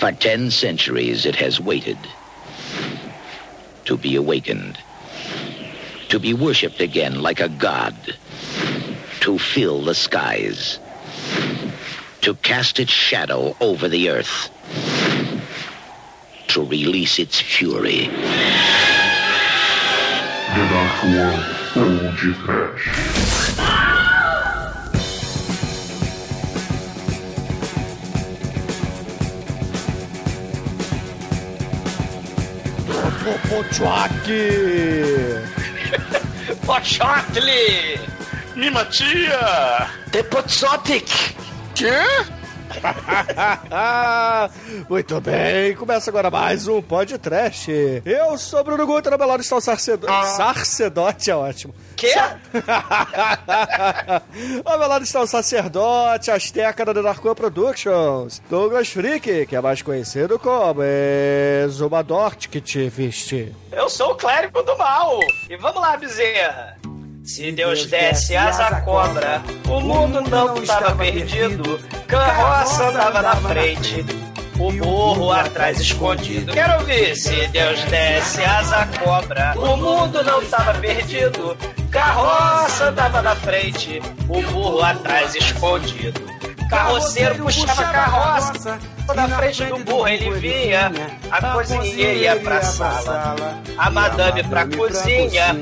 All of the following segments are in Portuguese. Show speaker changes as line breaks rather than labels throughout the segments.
For ten centuries it has waited to be awakened, to be worshipped again like a god, to fill the skies, to cast its shadow over the earth, to release its fury.
Redator Old Trash.
Pochak!
Pochotli!
Mimatia!
Tepotsotic!
Quê?
Muito bem, começa agora mais um podcast. Eu sou Bruno Guter, na está o sarcedote. Sarcedote é ótimo.
Quê?
Ao meu lado está o sacerdote asteca da The Narcoa Productions, Douglas Freak, que é mais conhecido como Exumadort que te viste.
Eu sou o clérigo do mal! E vamos lá, Bezerra! Se Deus desse asa à cobra, o mundo não estava perdido, carroça andava na frente, o burro atrás escondido. Quero ouvir! Se Deus desse asa à cobra, o mundo não estava perdido, carroça andava na frente, o burro atrás escondido. Carroceiro puxava a carroça, na frente do burro ele vinha, a cozinheira ia pra sala, a madame pra cozinha.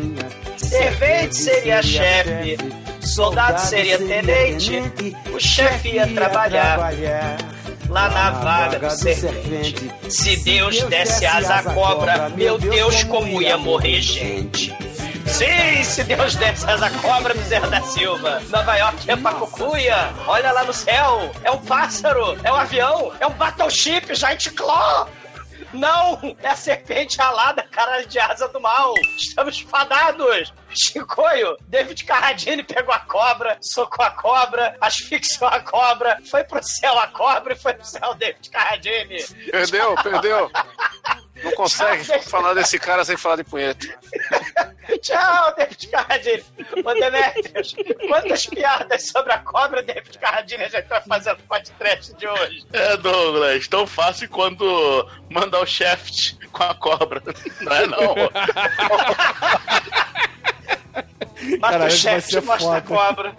Servente seria chefe, soldado seria tenente, o chefe ia trabalhar lá na vaga do servente. Se Deus desse asa à cobra, meu Deus, como ia morrer gente. Sim, se Deus desse asa à cobra, Bezerra da Silva. Nova York é pra cucuia. Olha lá no céu. É um pássaro. É um avião. É um battleship, Giant Claw. Não! É a serpente alada, caralho de asa do mal! Estamos fadados! Chicoio, David Carradine pegou a cobra, socou a cobra, asfixiou a cobra, foi pro céu a cobra e foi pro céu David Carradine.
Perdeu, perdeu. Não consegue falar desse cara sem falar de punheta.
Tchau, David Carradine. Ô, Demetrius, quantas piadas sobre a cobra, David Carradine, a gente vai fazer no podcast de hoje?
É, Douglas, tão fácil quanto mandar o shaft com a cobra. Não é, não.
Mata
Caralho,
o chefe,
ser
mostra a cobra.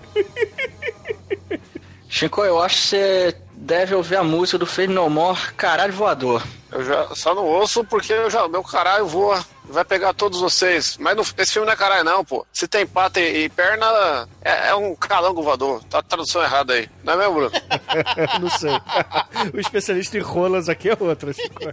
Chico, eu acho que você deve ouvir a música do Fade No More, Caralho Voador.
Eu já só não ouço porque eu já, meu caralho voa. Vai pegar todos vocês. Mas não- esse filme não é caralho, não, pô. Se tem pata e, e perna, é, é um calango voador. Tá a tradução errada aí. Não é mesmo, Bruno?
Não sei. O especialista em rolas aqui é outro. Chico.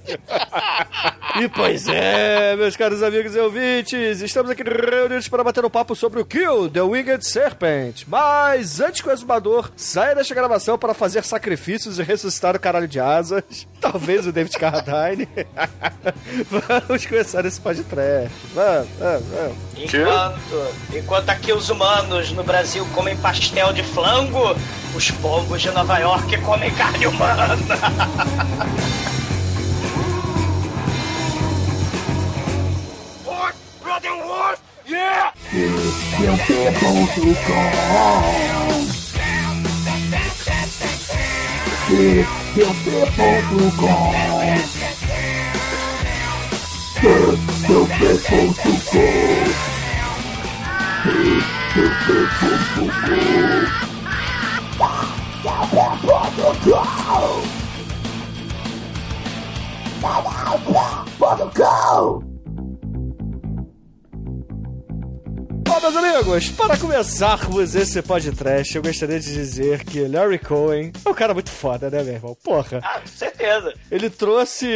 E pois é, meus caros amigos e ouvintes, estamos aqui reunidos para bater um papo sobre o Kill, The Winged Serpent. Mas antes que o exumador saia desta gravação para fazer sacrifícios e ressuscitar o caralho de asas, talvez o David Carradine, vamos começar esse podcast. Vamos, vamos, vamos.
Enquanto, enquanto aqui os humanos no Brasil comem pastel de flango, os pombos de Nova York comem carne humana. What? Brother Wolf? Yeah!
Head the bedroom to go. Head the bedroom to go. Bottle go! Bottle go!
Bom, meus amigos, para começarmos esse podcast, eu gostaria de dizer que Larry Cohen é um cara muito foda, né, meu irmão? Porra.
Ah, com certeza.
Ele trouxe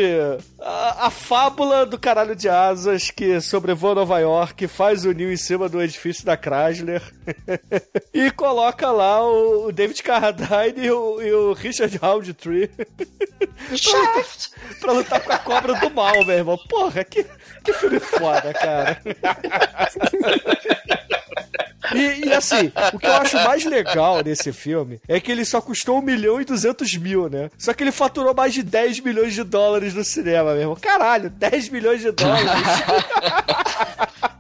a, a fábula do caralho de asas que sobrevoa Nova York, faz o ninho em cima do edifício da Chrysler e coloca lá o, o David Carradine e o, e o Richard Roundtree pra, lutar, pra lutar com a cobra do mal, meu irmão. Porra, que, que filme foda, cara. E, e, assim, o que eu acho mais legal nesse filme é que ele só custou 1 milhão e 200 mil, né? Só que ele faturou mais de 10 milhões de dólares no cinema, meu irmão. Caralho, 10 milhões de dólares.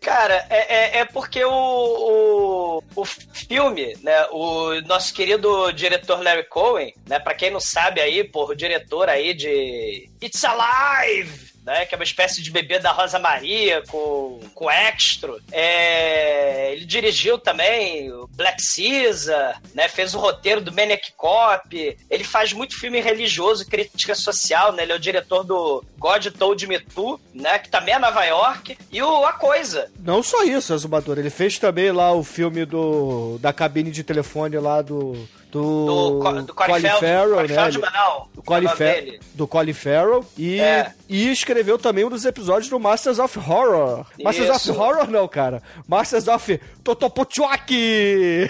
Cara, é, é, é porque o, o, o filme, né, o nosso querido diretor Larry Cohen, né, pra quem não sabe aí, por diretor aí de It's Alive, né? Que é uma espécie de bebê da Rosa Maria com, com extra. É, ele dirigiu também o Black Caesar, né? Fez o roteiro do Maniac Cop. Ele faz muito filme religioso, crítica social, né? Ele é o diretor do God Told Me To, né? Que também é Nova York. E o A Coisa.
Não só isso, Azumador. Ele fez também lá o filme do da cabine de telefone lá do do,
Do, do Feldman.
Farrell, né?
Feldman, não.
Do Colin, Fer do Colin Farrell e,
É.
e escreveu também um dos episódios do Masters of Horror. Masters
Isso.
of Horror não, cara. Masters of Totopochuaki.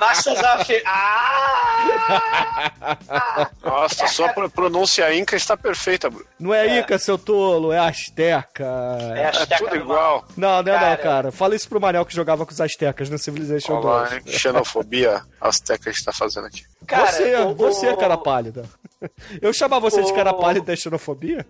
Masters of... Ah!
Nossa, sua pro- pronúncia inca está perfeita, Bruno.
Não é Ica, seu tolo, é Azteca.
É,
É
Azteca
tudo
do
igual.
Não, não é não,
Cara.
cara. Fala isso pro Manel que jogava com os Aztecas no Civilization
Olha lá,
2.
hein? Xenofobia azteca está fazendo aqui.
Cara,
você,
o-
você,
o-
cara pálida. Eu chamar você de cara
O-
pálida é xenofobia?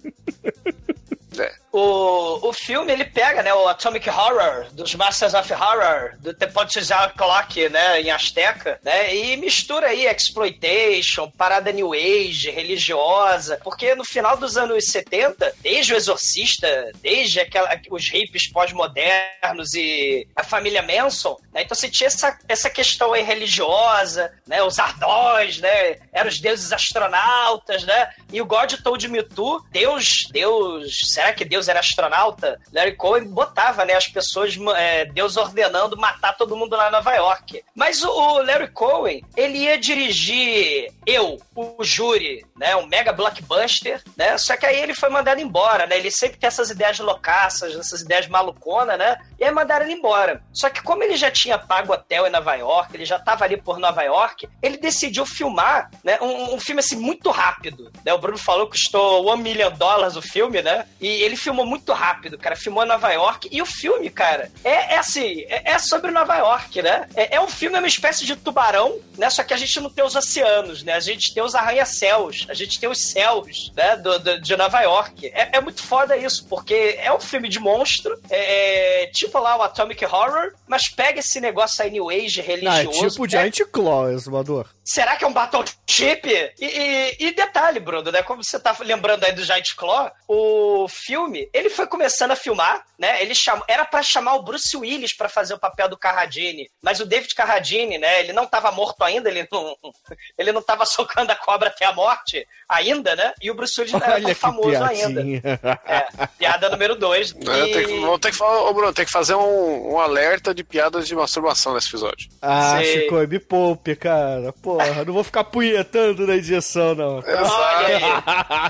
O, o filme, ele pega, né, o Atomic Horror, dos Masters of Horror, do Tepotzal Clock, né, em Azteca, né, e mistura aí exploitation, parada new age, religiosa, porque no final dos anos 70, desde o Exorcista, desde aquela, os hippies pós-modernos e a família Manson, né, então você tinha essa, essa questão aí religiosa, né, os ardós, né, eram os deuses astronautas, né, e o God Told Me To, Deus, Deus, será que Deus era astronauta? Larry Cohen botava, né, as pessoas, é, Deus ordenando matar todo mundo lá em Nova York. Mas o, Larry Cohen, ele ia dirigir Eu, o Júri, né, um mega blockbuster, né, só que aí ele foi mandado embora, né, ele sempre tem essas ideias loucaças, essas ideias malucona, né, e aí mandaram ele embora. Só que como ele já tinha pago hotel em Nova York, ele já tava ali por Nova York, ele decidiu filmar, né, um, um filme assim muito rápido, né, o Bruno falou que custou 1 million dólares o filme, né, e ele filmou muito rápido, cara, filmou em Nova York, e o filme, cara, é, é assim, é, é sobre Nova York, né, é, é um filme, é uma espécie de tubarão, né, só que a gente não tem os oceanos, né, a gente tem os arranha-céus, a gente tem os céus, né, do, do- de Nova York. É, é muito foda isso, porque é um filme de monstro, é, é tipo lá o Atomic Horror, mas pega esse negócio aí New Age
Não, é
religioso.
tipo
é-
Giant Claw, exumador.
Será que é um Battleship? E, e, e detalhe, Bruno, né? Como você tá lembrando aí do Giant Claw, o filme, ele foi começando a filmar, né? Ele chamou, era pra chamar o Bruce Willis pra fazer o papel do Carradine, mas o David Carradine, né? Ele não tava morto ainda, ele não, ele não tava socando a cobra até a morte ainda, né? E o Bruce Willis não era
Olha
tão famoso ainda.
piadinha.
É, piada número dois.
É, tem que, vou ter que falar, ô Bruno, tem que fazer um, um alerta de piadas de masturbação nesse episódio.
Ah,
Sei.
Chico, me poupe, cara. Porra, não vou ficar punhetando na injeção, não.
Olha aí,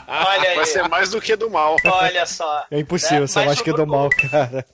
olha aí.
Vai ser mais do que do mal.
Olha só.
É impossível
né?
ser mais
o
que do mal, cara.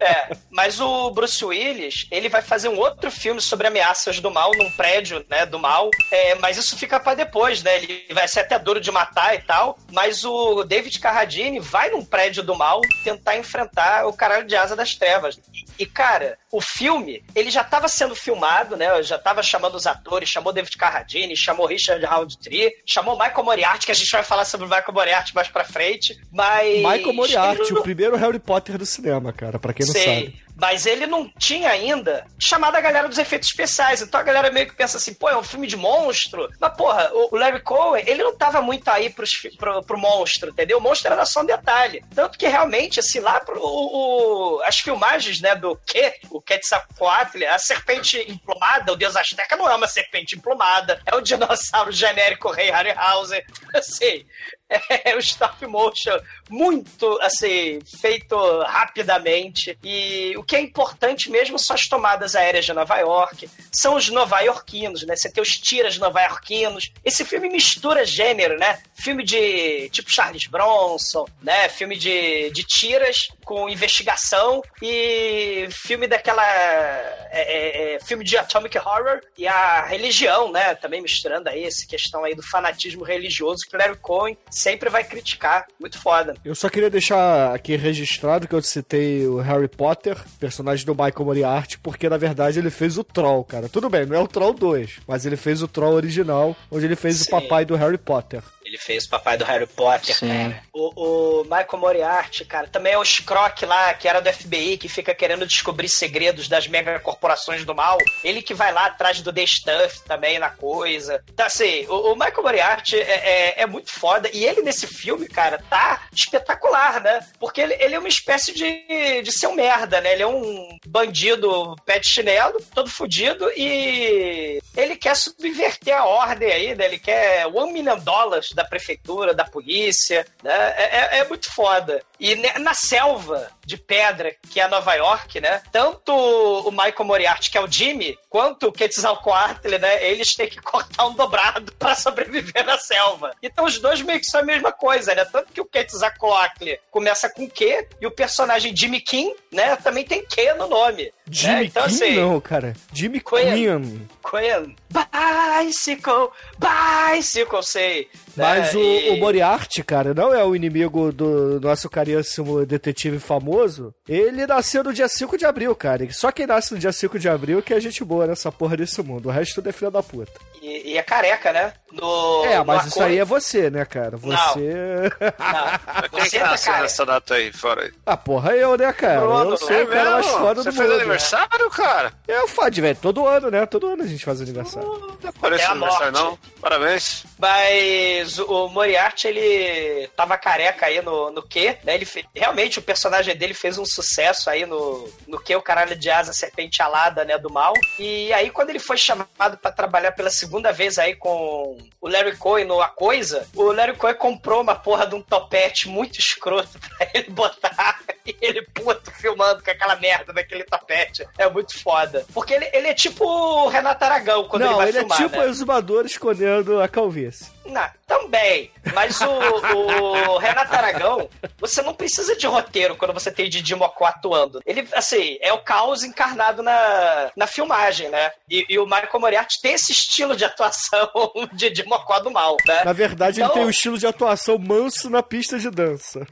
É, mas o Bruce Willis, ele vai fazer um outro filme sobre ameaças do mal num prédio, né, do mal. É, mas isso fica pra depois, né? Ele vai ser até duro de matar e tal. Mas o David Carradine vai num prédio do mal tentar enfrentar o caralho de asa das trevas. E, cara, o filme, ele já tava sendo filmado, né? Já tava chamando os atores, chamou David Carradine, chamou Richard Roundtree, chamou Michael Moriarty, que a gente vai falar sobre o Michael Moriarty mais pra frente. Mas.
Michael Moriarty,
não-
o primeiro Harry Potter do cinema, cara, pra quem não
Sei.
sabe.
Mas ele não tinha ainda chamado a galera dos efeitos especiais. Então a galera meio que pensa assim, pô, é um filme de monstro. Mas, porra, o Larry Cohen, ele não tava muito aí pros, pro, pro monstro, entendeu? O monstro era só um detalhe. Tanto que realmente, assim, lá pro, o, o- as filmagens, né, do que o Quetzalcoatl, a serpente emplumada, o deus azteca não é uma serpente emplumada, é o dinossauro genérico Rei Harryhausen. Assim, é o stop motion muito, assim, feito rapidamente. E o que é importante mesmo são as tomadas aéreas de Nova York, são os nova-iorquinos, né? Você tem os tiras nova-iorquinos. Esse filme mistura gênero, né? Filme de tipo Charles Bronson, né? Filme de, de tiras com investigação e filme daquela. é, é, é, filme de Atomic Horror e a religião, né? Também misturando aí essa questão aí do fanatismo religioso que Cohen sempre vai criticar. Muito foda.
Eu só queria deixar aqui registrado que eu citei o Harry Potter, personagem do Michael Moriarty, porque na verdade ele fez o Troll, cara. Tudo bem, não é o Troll 2, mas ele fez o Troll original, onde ele fez
Sim.
o papai do Harry Potter.
Ele fez o papai do Harry Potter,
Sim.
cara. O, o Michael Moriarty, cara, também é o Scrock lá, que era do FBI, que fica querendo descobrir segredos das megacorporações do mal. Ele que vai lá atrás do The Stuff também na coisa. Então, assim, o, o Michael Moriarty é, é, é muito foda. E ele nesse filme, cara, tá espetacular, né? Porque ele, ele é uma espécie de, de ser um merda, né? Ele é um bandido pé de chinelo, todo fudido, e ele quer subverter a ordem aí, né? Ele quer one million dólares da prefeitura, da polícia, né? É, é- é muito foda. E na selva de pedra, que é Nova York, né? Tanto o Michael Moriarty, que é o Jimmy, quanto o Quetzalcoatl, né? Eles têm que cortar um dobrado pra sobreviver na selva. Então os dois meio que são a mesma coisa, né? Tanto que o Quetzalcoatl começa com Q e o personagem Jimmy King, né? Também tem Q no nome.
Jimmy
né? Então,
Queen
assim,
não, cara. Jimmy.
Queen.
Queen.
Bicycle, bicycle, sei.
Mas
né?
o,
E-
o Moriarty, cara, não é o inimigo do nosso caríssimo detetive famoso. Ele nasceu no dia 5 de abril, cara. Só quem nasce no dia 5 de abril que é gente boa nessa porra desse mundo. O resto tudo é filha da puta.
E, e é careca, né? No,
é, mas isso
acordo-
aí é você, né, cara? Você.
Não,
que
você tá
nasceu nessa data aí, fora aí?
ah, porra, eu, né, cara?
Bruno,
eu sou
é
o cara mais foda
Você
do
fez
mundo.
aniversário, cara?
Eu falo, velho, todo ano, né? Todo ano a gente faz aniversário.
Não parece
Até a
aniversário, não. Parabéns.
Mas o Moriarty, ele tava careca aí no, no Q, né? Ele fe- realmente o personagem dele fez um sucesso aí no, no Q, o caralho de asa serpente alada, né, do mal. E aí quando ele foi chamado pra trabalhar pela segunda vez aí com o Larry Cohen no A Coisa, o Larry Cohen comprou uma porra de um topete muito escroto pra ele botar e ele puto filmando com aquela merda daquele topete. É muito foda. Porque ele, ele é tipo o Renato Aragão quando ele
não,
vai
ele
filmar,
é tipo
né?
o exumador escondendo a calvície.
Não, também. Mas o, o Renato Aragão, você não precisa de roteiro quando você tem Didi Mocó atuando. Ele, assim, é o caos encarnado na, na filmagem, né? E, e o Michael Moriarty tem esse estilo de atuação de Didi Mocó do mal, né?
Na verdade,
Então-
ele tem um estilo de atuação manso na pista de dança.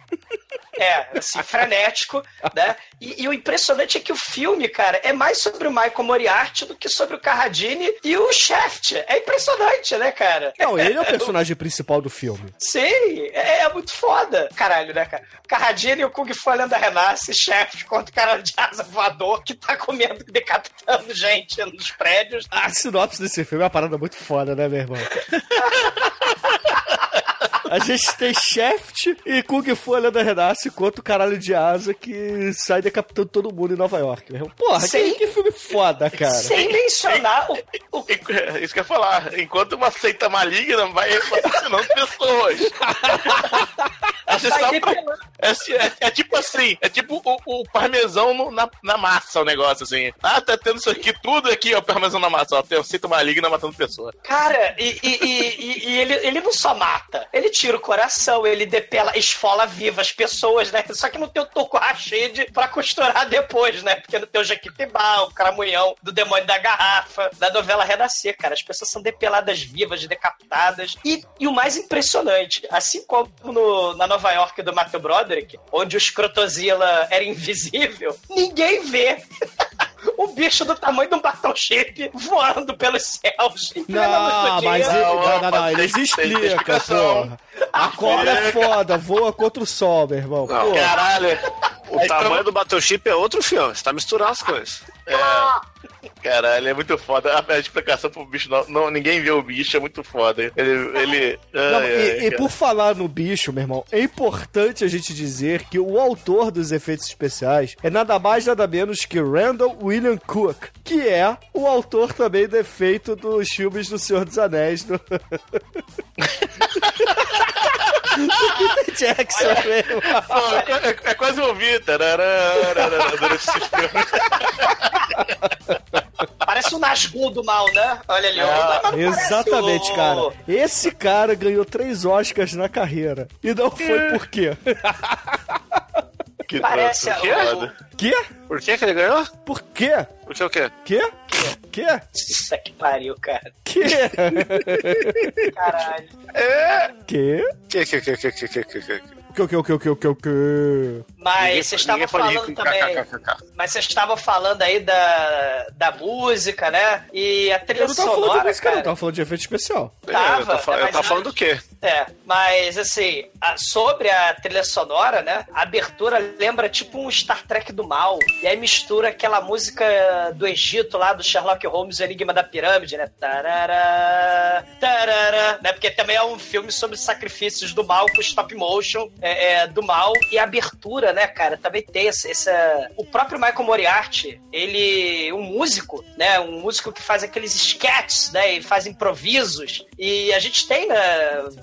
É, assim, frenético, né? E, e o impressionante é que o filme, cara, é mais sobre o Michael Moriarty do que sobre o Carradine e o Shaft. É impressionante, né, cara?
Não, ele é o personagem principal do filme.
Sim, é, é muito foda. Caralho, né, cara? Carradine e o Kung Fu Lenda Renasce, chefe contra o cara de asa voador que tá comendo, decapitando gente nos prédios.
A sinopse desse filme é uma parada muito foda, né, meu irmão? A gente tem Shaft e Kung Fu a Lenda Renasce contra o caralho de asa que sai decapitando todo mundo em Nova York. Porra, que,
Sim.
que filme foda, cara.
Sem mencionar o, o
Isso que eu ia falar. Enquanto uma seita maligna vai assassinando pessoas. É, assim, é- é tipo assim, é tipo o, o parmesão no- na, na massa, o negócio assim. Ah, tá tendo isso aqui, tudo aqui, ó, parmesão na massa, ó, tem o seita maligna matando pessoa.
Cara, e, e- e- e- e ele, ele não só mata, ele tira o coração, ele depela, esfola viva as pessoas, né? Só que não tem o Toco Rashid pra costurar depois, né? Porque não tem o Jequitibá, o cramunhão do demônio da garrafa, da novela Renascer, cara. As pessoas são depeladas vivas, decapitadas. E, e o mais impressionante, assim como no- na Nova York do Matthew Broderick, onde o Scrotozilla era invisível, ninguém vê. O bicho do tamanho de um battleship voando pelos céus.
Não, mas ele,
Não,
não, não, explicam,
explicação.
porra. A cobra é foda, voa contra o sol, meu irmão.
Não.
Caralho.
O tamanho do Battleship é outro filme. Você tá misturando as coisas.
Caralho, é muito foda. A, explicação pro bicho, não, não- ninguém vê o bicho, é muito foda. Ele. ele
Não,
ai,
e,
ai,
e
cara.
por falar no bicho, meu irmão, é importante a gente dizer que o autor dos efeitos especiais é nada mais nada menos que Randall William Cook, que é o autor também do efeito dos filmes do Senhor dos Anéis. Do... Peter Jackson, mesmo.
Pô, é, é quase ouvir. tararara, durante esse filme.
Parece o Nazgûl do mal, né? Olha ali, ó.
Ah,
Exatamente,
o-
cara. Esse cara ganhou três Oscars na carreira. E não foi por quê?
Que
Parece
troço
a-
foda.
Quê?
Por que que ele ganhou?
Por quê?
Por que o quê?
Quê? Quê?
Isso que pariu, cara.
Quê?
Caralho.
Quê?
Que, que, que, que, que, que, que, que?
Que, que, que, que, que, que...
Mas vocês estavam falando também. Mas vocês estavam falando aí da, da música, né? E a trilha
Eu não tava falando de
sonora,
música, não.
cara.
Tava falando de efeito especial.
É,
Tava,
eu tô, fa- eu tava falando do quê?
É, mas assim, a- sobre a trilha sonora, né? A abertura lembra tipo um Star Trek do mal. E aí mistura aquela música do Egito lá do Sherlock Holmes, o Enigma da Pirâmide, né? Tarará, tarará, né? Porque também é um filme sobre sacrifícios do mal com stop motion é, é, do mal. E a abertura, né, cara, também tem essa, essa- O próprio Michael Moriarty, ele. um músico, né? Um músico que faz aqueles sketches, né? E faz improvisos. E a gente tem né,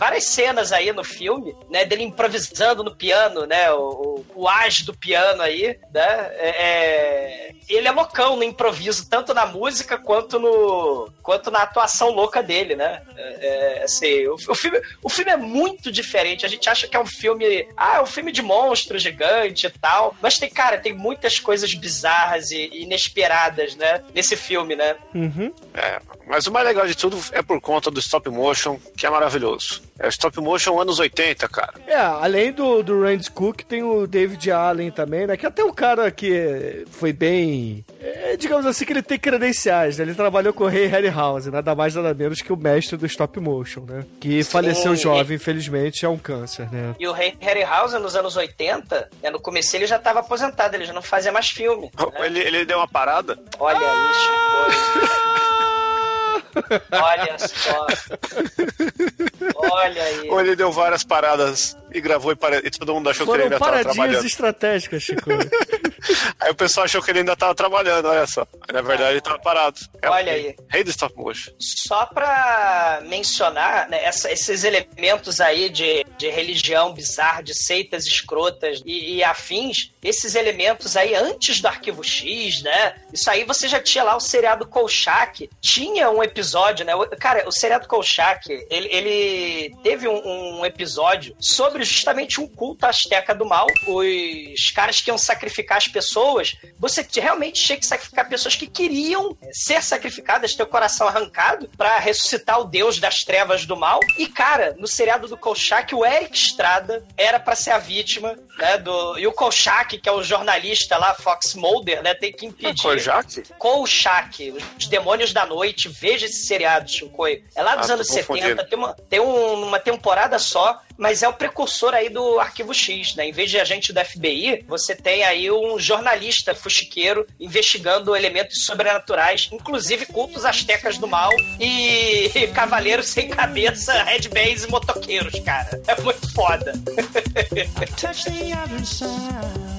várias cenas aí no filme, né? Dele improvisando no piano, né? O, o, o as do piano aí, né? É, é- ele é loucão no improviso, tanto na música quanto no quanto na atuação louca dele, né? É, é, assim, o, o filme, o filme é muito diferente. A gente acha que é um filme, ah, é um filme de monstro gigante e tal, mas tem, cara, tem muitas coisas bizarras e e inesperadas, né? Nesse filme, né?
Uhum.
É, mas o mais legal de tudo é por conta do stop motion, que é maravilhoso. É o stop motion anos 80, cara.
É, além do, do Randy Cook, tem o David Allen também, né? Que até um cara que foi bem. é, digamos assim, que ele tem credenciais, né? Ele trabalhou com o Ray Harryhausen, nada mais nada menos que o mestre do stop motion, né? Que faleceu jovem, infelizmente, é um câncer, né?
E o Ray Harryhausen, nos anos 80, né, no começo ele já estava aposentado, ele já não fazia mais filme. né?
Ele, ele deu uma parada.
Olha isso, Olha só. Olha aí.
Ou ele deu várias paradas e gravou e, pare... e todo mundo achou que ele
Foram
ainda tava
paradinhas
trabalhando.
estratégicas, Chico.
Aí o pessoal achou que ele ainda tava trabalhando, olha só. Na verdade ele tava parado. É
Olha
rei-
aí.
Rei do stop motion.
Só pra mencionar né, essa- esses elementos aí de, de religião bizarra, de seitas escrotas e, e afins, esses elementos aí antes do Arquivo X, né? Isso aí você já tinha lá o seriado Kolchak. Tinha um episódio, né? Cara, o seriado Kolchak, ele, ele teve um, um episódio sobre justamente um culto asteca do mal. Os caras que iam sacrificar as pessoas, você realmente tinha que sacrificar pessoas que queriam eh, ser sacrificadas, ter o coração arrancado, pra ressuscitar o deus das trevas do mal. E, cara, no seriado do Kolchak, o Eric Estrada era pra ser a vítima, né? Do... E o Kolchak, que é o jornalista lá, Fox Mulder, né? Tem que impedir.
Kojak?
Kolchak, Os Demônios da Noite, veja esse seriado, Shinkoi. É lá dos
Ah,
anos
tô
70,
confundindo.
tem, uma, tem um- uma temporada só, mas é o precursor aí do Arquivo X, né? Em vez de agente do FBI, você tem aí um jornalista fuxiqueiro investigando elementos sobrenaturais, inclusive cultos astecas do mal e cavaleiros sem cabeça, headbands e motoqueiros, cara. É muito foda.
Touch the other side,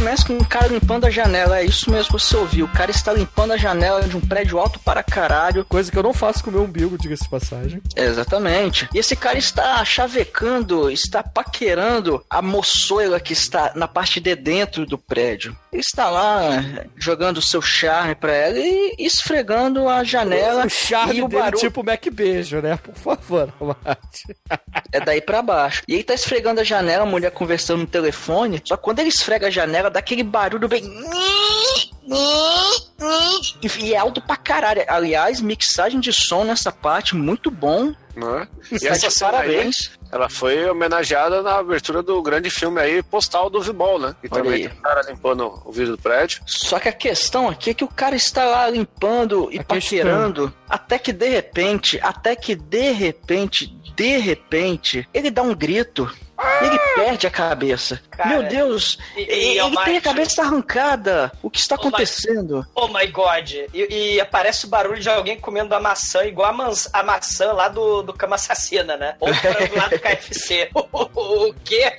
Começa com um cara limpando a janela. É isso mesmo que você ouviu. O cara está limpando a janela de um prédio alto para caralho.
Coisa que eu não faço com o meu umbigo, diga-se de passagem.
Exatamente. E esse cara está chavecando, está paquerando a moçoila que está na parte de dentro do prédio. Ele está lá jogando o seu charme pra ela e esfregando a janela.
O charme
o
dele,
barulho
tipo Mac Beijo, né? Por favor, Mate.
é daí pra baixo. E ele tá esfregando a janela, a mulher conversando no telefone. Só que quando ele esfrega a janela, dá aquele barulho bem. E é alto pra caralho. Aliás, mixagem de som nessa parte, muito bom.
Né? E essa cena aí,
parabéns.
ela foi homenageada na abertura do grande filme aí, Postal do Vibol, né? E
Olha
também
aí.
tem um cara limpando o vidro do prédio.
Só que a questão aqui é que o cara está lá limpando e
A
paquerando, até que de repente, até que de repente, de repente, ele dá um grito. E Ele perde a cabeça.
Cara,
Meu Deus,
e- e,
ele
Almighty,
tem a cabeça arrancada. O que está acontecendo?
Oh my god. E, e aparece o barulho de alguém comendo a maçã, igual a, mans- a maçã lá do, do Cama Assassina, né? Ou lá do KFC. o, quê?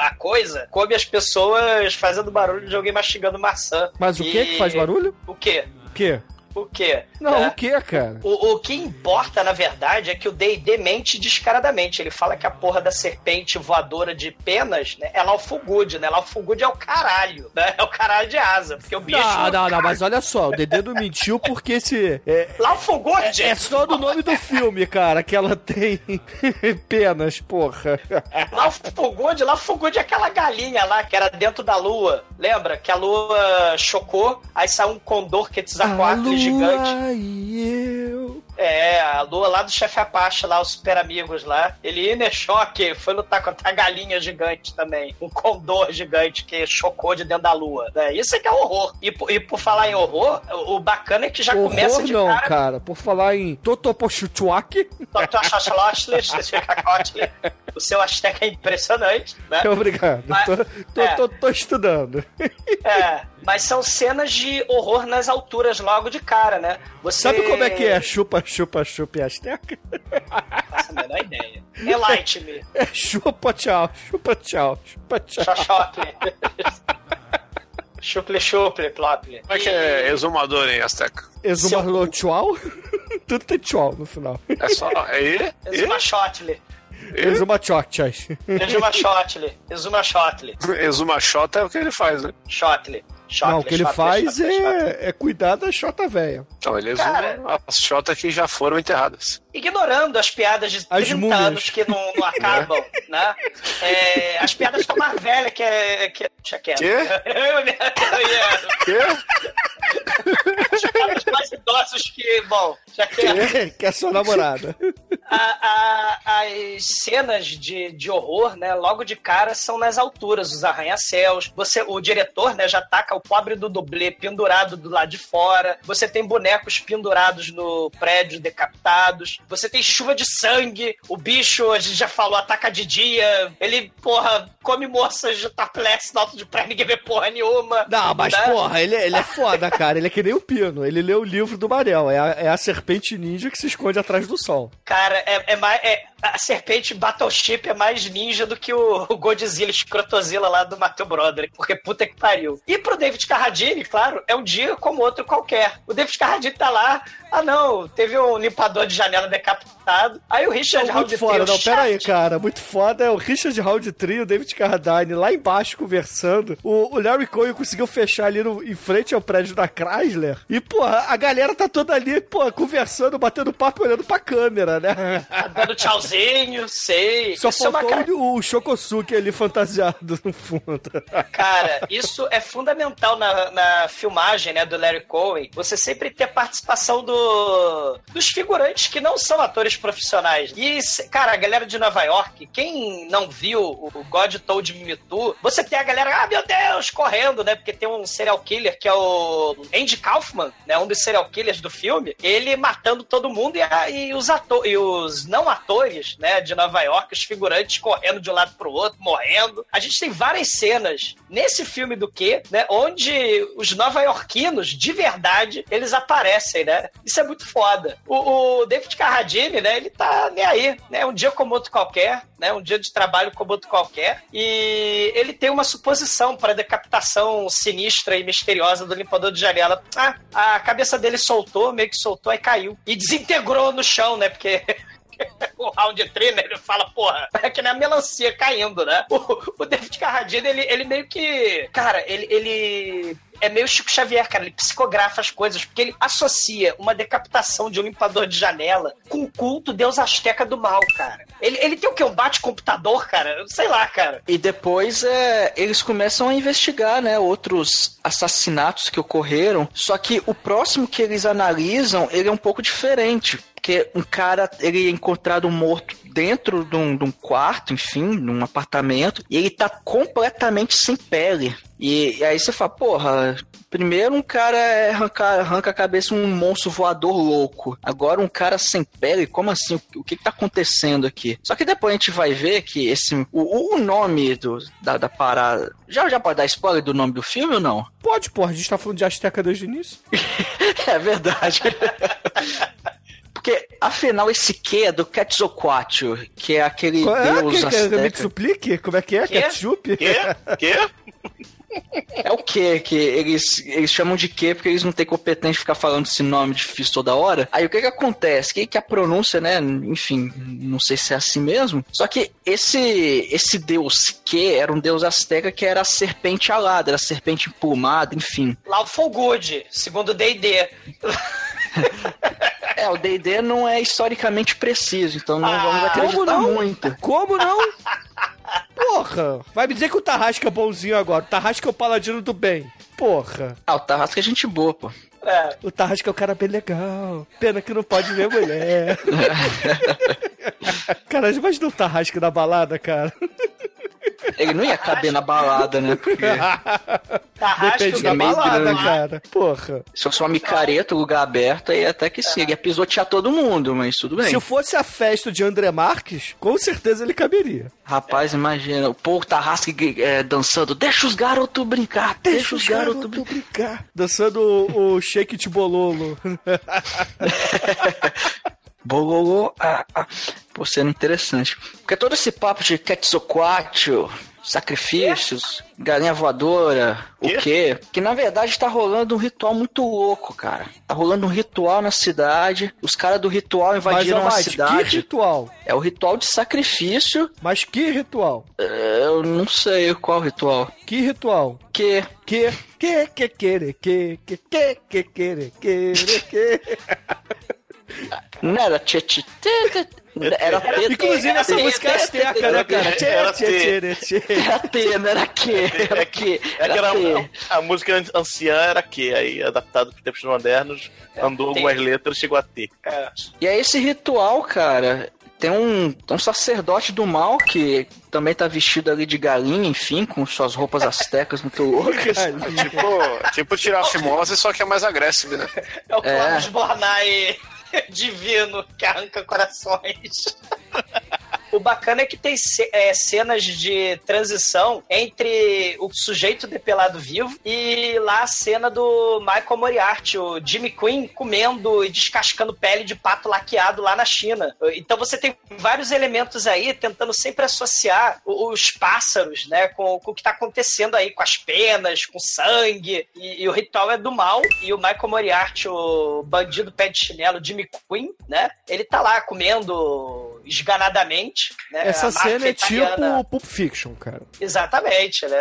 A coisa? Come as pessoas fazendo barulho de alguém mastigando maçã.
Mas o
E-
que que faz barulho?
O quê?
O quê?
O quê?
Não,
É.
o que, cara?
O, o que importa, na verdade, é que o D&D mente descaradamente. Ele fala que a porra da serpente voadora de penas, né, é Laufugud, né? Laufugud é o caralho, né? É o caralho de asa, porque o bicho...
Não, não, não, mas olha só, o Dedê não mentiu porque esse. É,
Laufugud!
é só do nome do filme, cara, que ela tem penas, porra.
Laufugud, Laufugud é aquela galinha lá que era dentro da lua. Lembra? Que a lua chocou, aí saiu um condor
A
Quetzalcoatl e gigante.
E eu.
É, a lua lá do chefe Apache, lá, os super amigos lá. Ele, em choque, foi lutar contra a galinha gigante também. Um condor gigante que chocou de dentro da lua. É, isso é que é horror. E, por- e por falar em horror, o bacana é que já começa
Horror
de
não,
cara.
cara. Por falar em Totopochuchuak,
Dr. Xoxolotli, Xixicacotli. O seu Azteca é impressionante, né?
obrigado.
Mas-
Tô, tô,
é.
tô- tô estudando.
É, mas são cenas de horror nas alturas logo de cara, né? Você...
Sabe como é que é chupa, chupa, chupa e asteca?
Faço a menor ideia. Enlight me.
É chupa tchau, chupa tchau, chupa tchau.
Xoxotle. Chuple, chuple, plople.
Como é que é exumador em Azteca?
Exumarlo tchau? Tudo tem tchau no final.
É só. É ele?
Exuma Shotle.
Exuma tchotchas.
Exuma Shotle. Exuma.
Exuma é o que ele faz, né?
Shotle.
Não, o que ele faz é, é cuidar da chota velha.
Então ele
Cara.
exuma as Xotas que já foram enterradas.
Ignorando as piadas de
As
30
múmias.
anos que não, não acabam, né? É, as piadas estão mais velhas que é. Que... Deixa quieto.
Quê?
Eu, eu ia-
Quê?
as piadas mais idosos que. Bom, já quieto.
que é sua namorada.
A- a- as cenas de, de horror, né, logo de cara, são nas alturas, os arranha-céus. Você, o diretor, né, já taca o pobre do dublê pendurado do lado de fora. Você tem bonecos pendurados no prédio, decapitados. Você tem chuva de sangue. O bicho, a gente já falou, ataca de dia. Ele, porra, come moças de tapless no alto de prédio, ninguém vê porra nenhuma.
Não, mas
Né?
porra, ele, ele é foda, cara. Ele é que nem o Pino. Ele lê o livro do Manel. É a, é a serpente ninja que se esconde atrás do sol.
Cara, é, é mais. é- a serpente Battleship é mais ninja do que o, o Godzilla Escrotozilla lá do Matheus Brother. Porque puta que pariu. E pro David Carradine, claro, é um dia como outro qualquer. O David Carradine tá lá. Ah, não, teve um limpador de janela decapitado. Aí o Richard
Não, muito
Roundtree,
foda,
o
não, pera aí, cara. Muito foda é o Richard Roundtree, o David Carradine lá embaixo conversando. O, o Larry Cohen conseguiu fechar ali no- em frente ao prédio da Chrysler. E, porra, a galera tá toda ali, pô, conversando, batendo papo, olhando pra câmera, né?
Tá dando tchauzinho, sei.
Só
Isso é uma
faltou o, ali fantasiado no fundo.
Cara, isso é fundamental na, na filmagem, né, do Larry Cohen. Você sempre ter a participação do, dos figurantes que não são atores profissionais. E, cara, a galera de Nova York, quem não viu o God Told Me To, você tem a galera, ah, meu Deus, correndo, né, porque tem um serial killer que é o Andy Kaufman, né, um dos serial killers do filme, ele matando todo mundo e, e os atores, e os não atores, né, de Nova York, os figurantes correndo de um lado pro outro, morrendo. A gente tem várias cenas nesse filme do que, né, onde os nova-iorquinos, de verdade, eles aparecem, né? Isso é muito foda. O, o David Carradine, né, ele tá nem aí, né? Um dia como outro qualquer, né? Um dia de trabalho como outro qualquer. E ele tem uma suposição para decapitação sinistra e misteriosa do limpador de janela. Ah, a cabeça dele soltou, meio que soltou e caiu. E desintegrou no chão, né? Porque o round tree, né? Ele fala, porra, é que nem a melancia caindo, né? O, o David Carradine, ele, ele meio que. Cara, ele, ele. É meio Chico Xavier, cara. Ele psicografa as coisas, porque ele associa uma decapitação de um limpador de janela com o culto deus asteca do mal, cara. Ele, ele tem o quê? Um bate-computador, cara? Sei lá, cara.
E depois é, eles começam a investigar, né, outros assassinatos que ocorreram. Só que o próximo que eles analisam, ele é um pouco diferente. Porque um cara, ele é encontrado morto dentro de um, de um quarto, enfim, num apartamento, e ele tá completamente sem pele. E, e aí você fala, porra, primeiro um cara é arranca, arranca a cabeça um monstro voador louco. Agora um cara sem pele, como assim? O, o que, que tá acontecendo aqui? Só que depois a gente vai ver que esse. O, o nome do, da, da parada. Já, já pode dar spoiler do nome do filme ou não?
Pode, porra, a gente tá falando de Azteca desde o início.
É verdade. Porque, afinal, esse que é do Quetzalcoatl, que é aquele
Qual é?
deus
Que, que, me
azteca.
suplique? Como é que é?
Quê?
Ketchup?
Quê? Quê?
É o que que eles, eles chamam de que porque eles não têm competência de ficar falando esse nome difícil toda hora. Aí o que que acontece? Que, que a pronúncia, né? Enfim, não sei se é assim mesmo. Só que esse esse deus que era um deus asteca que era a serpente alada, era a serpente empulmada, enfim.
Lawful Good, segundo o D&D.
É, o D&D não é historicamente preciso, então não
Ah,
vamos acreditar
como não?
muito.
Como não? Porra! Vai me dizer que o Tarrasca é bonzinho agora. O Tarrasca é o paladino do bem. Porra.
Ah, o Tarrasca é gente boa, pô.
É.
O Tarrasca é um cara bem legal. Pena que não pode ver mulher. cara, imagina o Tarrasca na balada, cara.
Ele não ia caber na balada, né? Porque
Tarrasque
Depende
é
da
meio
balada,
grande.
cara. Porra.
se fosse uma micareta, lugar aberto, aí até que sim. Ele ia pisotear todo mundo, mas tudo bem.
Se fosse a festa de André Marques, com certeza ele caberia.
Rapaz, imagina, o povo Tarrasque é, dançando, deixa os garotos brincar, deixa, os garotos
garoto
brincar.
brincar. Dançando o, o shake de bololo.
Bololô, ah, ah. Pô, sendo interessante. Porque todo esse papo de Quetzalcoatl, sacrifícios, galinha voadora, o quê? Que na verdade tá rolando um ritual muito louco, cara. Tá rolando um ritual na cidade, os caras do ritual
Mas,
invadiram a
Almighty, que
cidade.
ritual?
É o ritual de sacrifício.
Mas que ritual?
É, Eu não sei qual ritual.
Que ritual?
Que
Que, que, que, quere, que, que, que, que, quere, quere, que.
não era tchê tchê era tê,
Inclusive essa
tê,
música é
tê,
asteca,
tê,
né,
tê,
cara?
Era T.
Era T, não era que, era que,
É que
era
era,
T.
a música an- anciã era Q, aí adaptado para tempos modernos, andou
T.
algumas letras, chegou a T.
É.
E é esse ritual, cara. Tem um, um sacerdote do mal que também tá vestido ali de galinha, enfim, com suas roupas astecas muito loucas.
Tipo, tipo tirar a fimose, só que é mais agressivo, né?
É o
É.
Cláudio Bornai divino que arranca corações. O bacana é que tem é, cenas de transição entre o sujeito depelado vivo e lá a cena do Michael Moriarty, o Jimmy Quinn, comendo e descascando pele de pato laqueado lá na China. Então você tem vários elementos aí tentando sempre associar os pássaros, né, com, com o que tá acontecendo aí, com as penas, com sangue. E, e o ritual é do mal. E o Michael Moriarty, o bandido pé de chinelo, Jimmy Quinn, né, ele tá lá comendo esganadamente. Né,
Essa cena é
italiana-
tipo Pulp Fiction, cara.
Exatamente, né?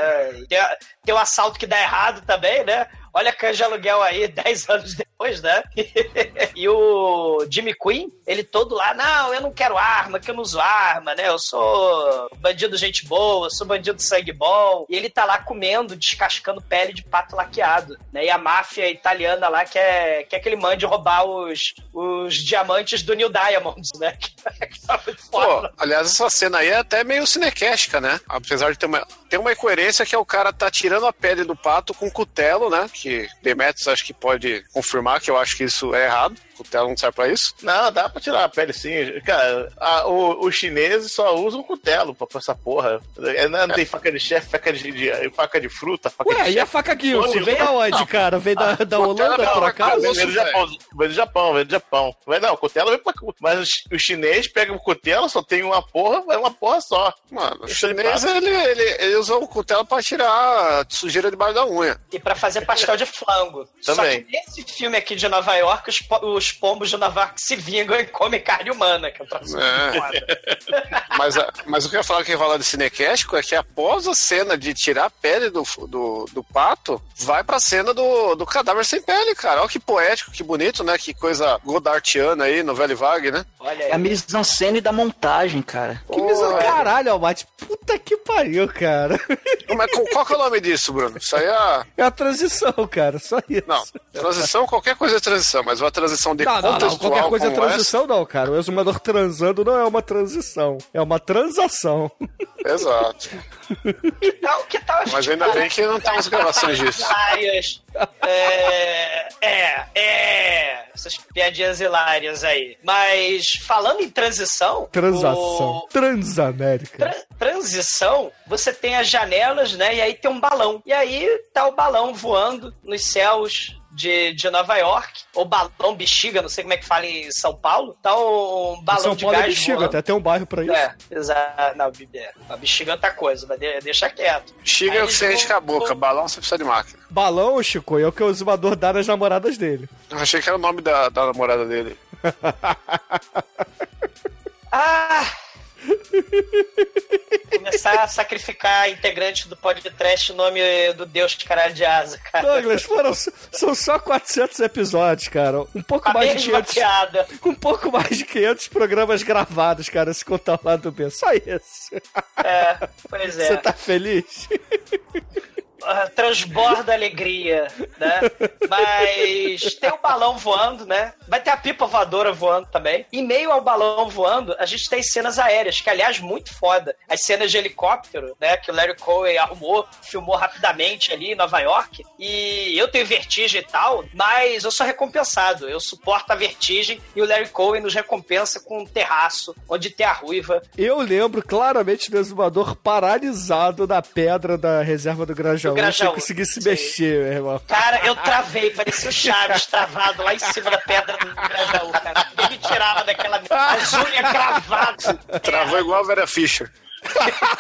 Tem, um assalto que dá errado também, né? Olha canja aluguel aí, 10 anos depois, né? e o Jimmy Quinn, ele todo lá, não, eu não quero arma, que eu não uso arma, né? Eu sou bandido gente boa, sou bandido sangue bom. E ele tá lá comendo, descascando pele de pato laqueado, né? E a máfia italiana lá quer, quer que ele mande roubar os, os diamantes do New Diamond, né? Que tá muito
Pô,
foda.
aliás, essa cena aí é até meio cinequéstica, né? Apesar de ter uma, ter uma incoerência que é o cara tá tirando a pele do pato com cutelo, né? Que Demetrius acho que pode confirmar que eu acho que isso é errado. Cutelo não serve pra isso.
Não, dá pra tirar a pele sim. Cara, a- o- os chineses só usam cutelo pra pra essa porra. É, Não tem faca de chefe, faca de, de- faca de fruta, faca
Ué,
de
e a faca Gilson?
Não,
Vem da onde,
não.
cara? Vem da, da Holanda,
não,
por
não,
acaso?
não,
Vem do Japão, vem do Japão, vem do Japão. Vai, não, o cutelo vem pra. Mas os, os chineses pegam o cutelo, só tem uma porra, é uma porra só.
Mano, o
é
chinês, ele, ele, ele usa o cutelo pra tirar sujeira debaixo da unha.
E pra fazer pastel de flango. Só
Também.
que nesse filme aqui de Nova York, os, po- os pombos de Nova York se vingam e comem carne humana, que é um troço
É. Mas, a- mas o que eu ia falar que ia falar de cinequéstico é que após a cena de tirar a pele do, do, do pato, vai pra cena do, do cadáver sem pele, cara. Olha que poético, que bonito, né? Que coisa godartiana aí, novela e vague, né?
Olha
É a
aí.
mise-en-scène da montagem, cara.
Que misa caralho, Almighty. Puta que pariu, cara.
Mas qual, qual que é o nome disso, Bruno? Isso aí é. a-
É a transição, cara. Só isso.
Não, transição, qualquer coisa é transição, mas uma transição de
Não, não, não. Qualquer coisa é transição, não, cara. O exumador transando não é uma transição. É uma transação.
essa. Exato.
Que tal, que tal
Mas ainda bem que não temos gravações disso.
hilárias? É, é, é. Essas piadinhas hilárias aí. Mas falando em transição.
Transação.
o-
Transamérica.
Tra- transição, você tem as janelas, né? E aí tem um balão. E aí tá o balão voando nos céus de, de Nova York. Ou balão bexiga, não sei como é que fala em São Paulo. Tá um balão
São
de
Paulo é
gás
bexiga,
voando.
até tem um bairro pra isso.
É, exato. Não, é, a bexiga é outra coisa, mas de- deixa quieto. Aí
é o que você com a boca, balão você precisa de máquina.
Balão, Chico, é o que o exumador dá nas namoradas dele.
Eu achei que era o nome da, da namorada dele.
Ah! Começar a sacrificar integrante do podcast em nome do Deus de caralho de asa, cara.
Douglas, foram, são só 400 episódios, cara. Um pouco
A
mais de
mesma
500,
piada.
um pouco mais de 500 programas gravados, cara, se contar o lado B. Só isso.
É, pois é.
Você tá feliz?
Ah, transborda alegria, né? Mas tem o balão voando, né? Vai ter a pipa voadora voando também. Em meio ao balão voando, a gente tem cenas aéreas, que aliás, muito foda. As cenas de helicóptero, né? Que o Larry Cohen arrumou, filmou rapidamente ali em Nova York. E eu tenho vertigem e tal, mas eu sou recompensado. Eu suporto a vertigem e o Larry Cohen nos recompensa com um terraço onde tem a ruiva.
Eu lembro claramente do exumador paralisado na pedra da reserva do Grajaú,
Grajaú,
sem conseguir se mexer, meu irmão.
Cara, eu travei, parecia o Chaves travado lá em cima da pedra do Grajaú, cara. Ele me tirava daquela. As unhas cravadas.
Travou igual a Vera Fischer.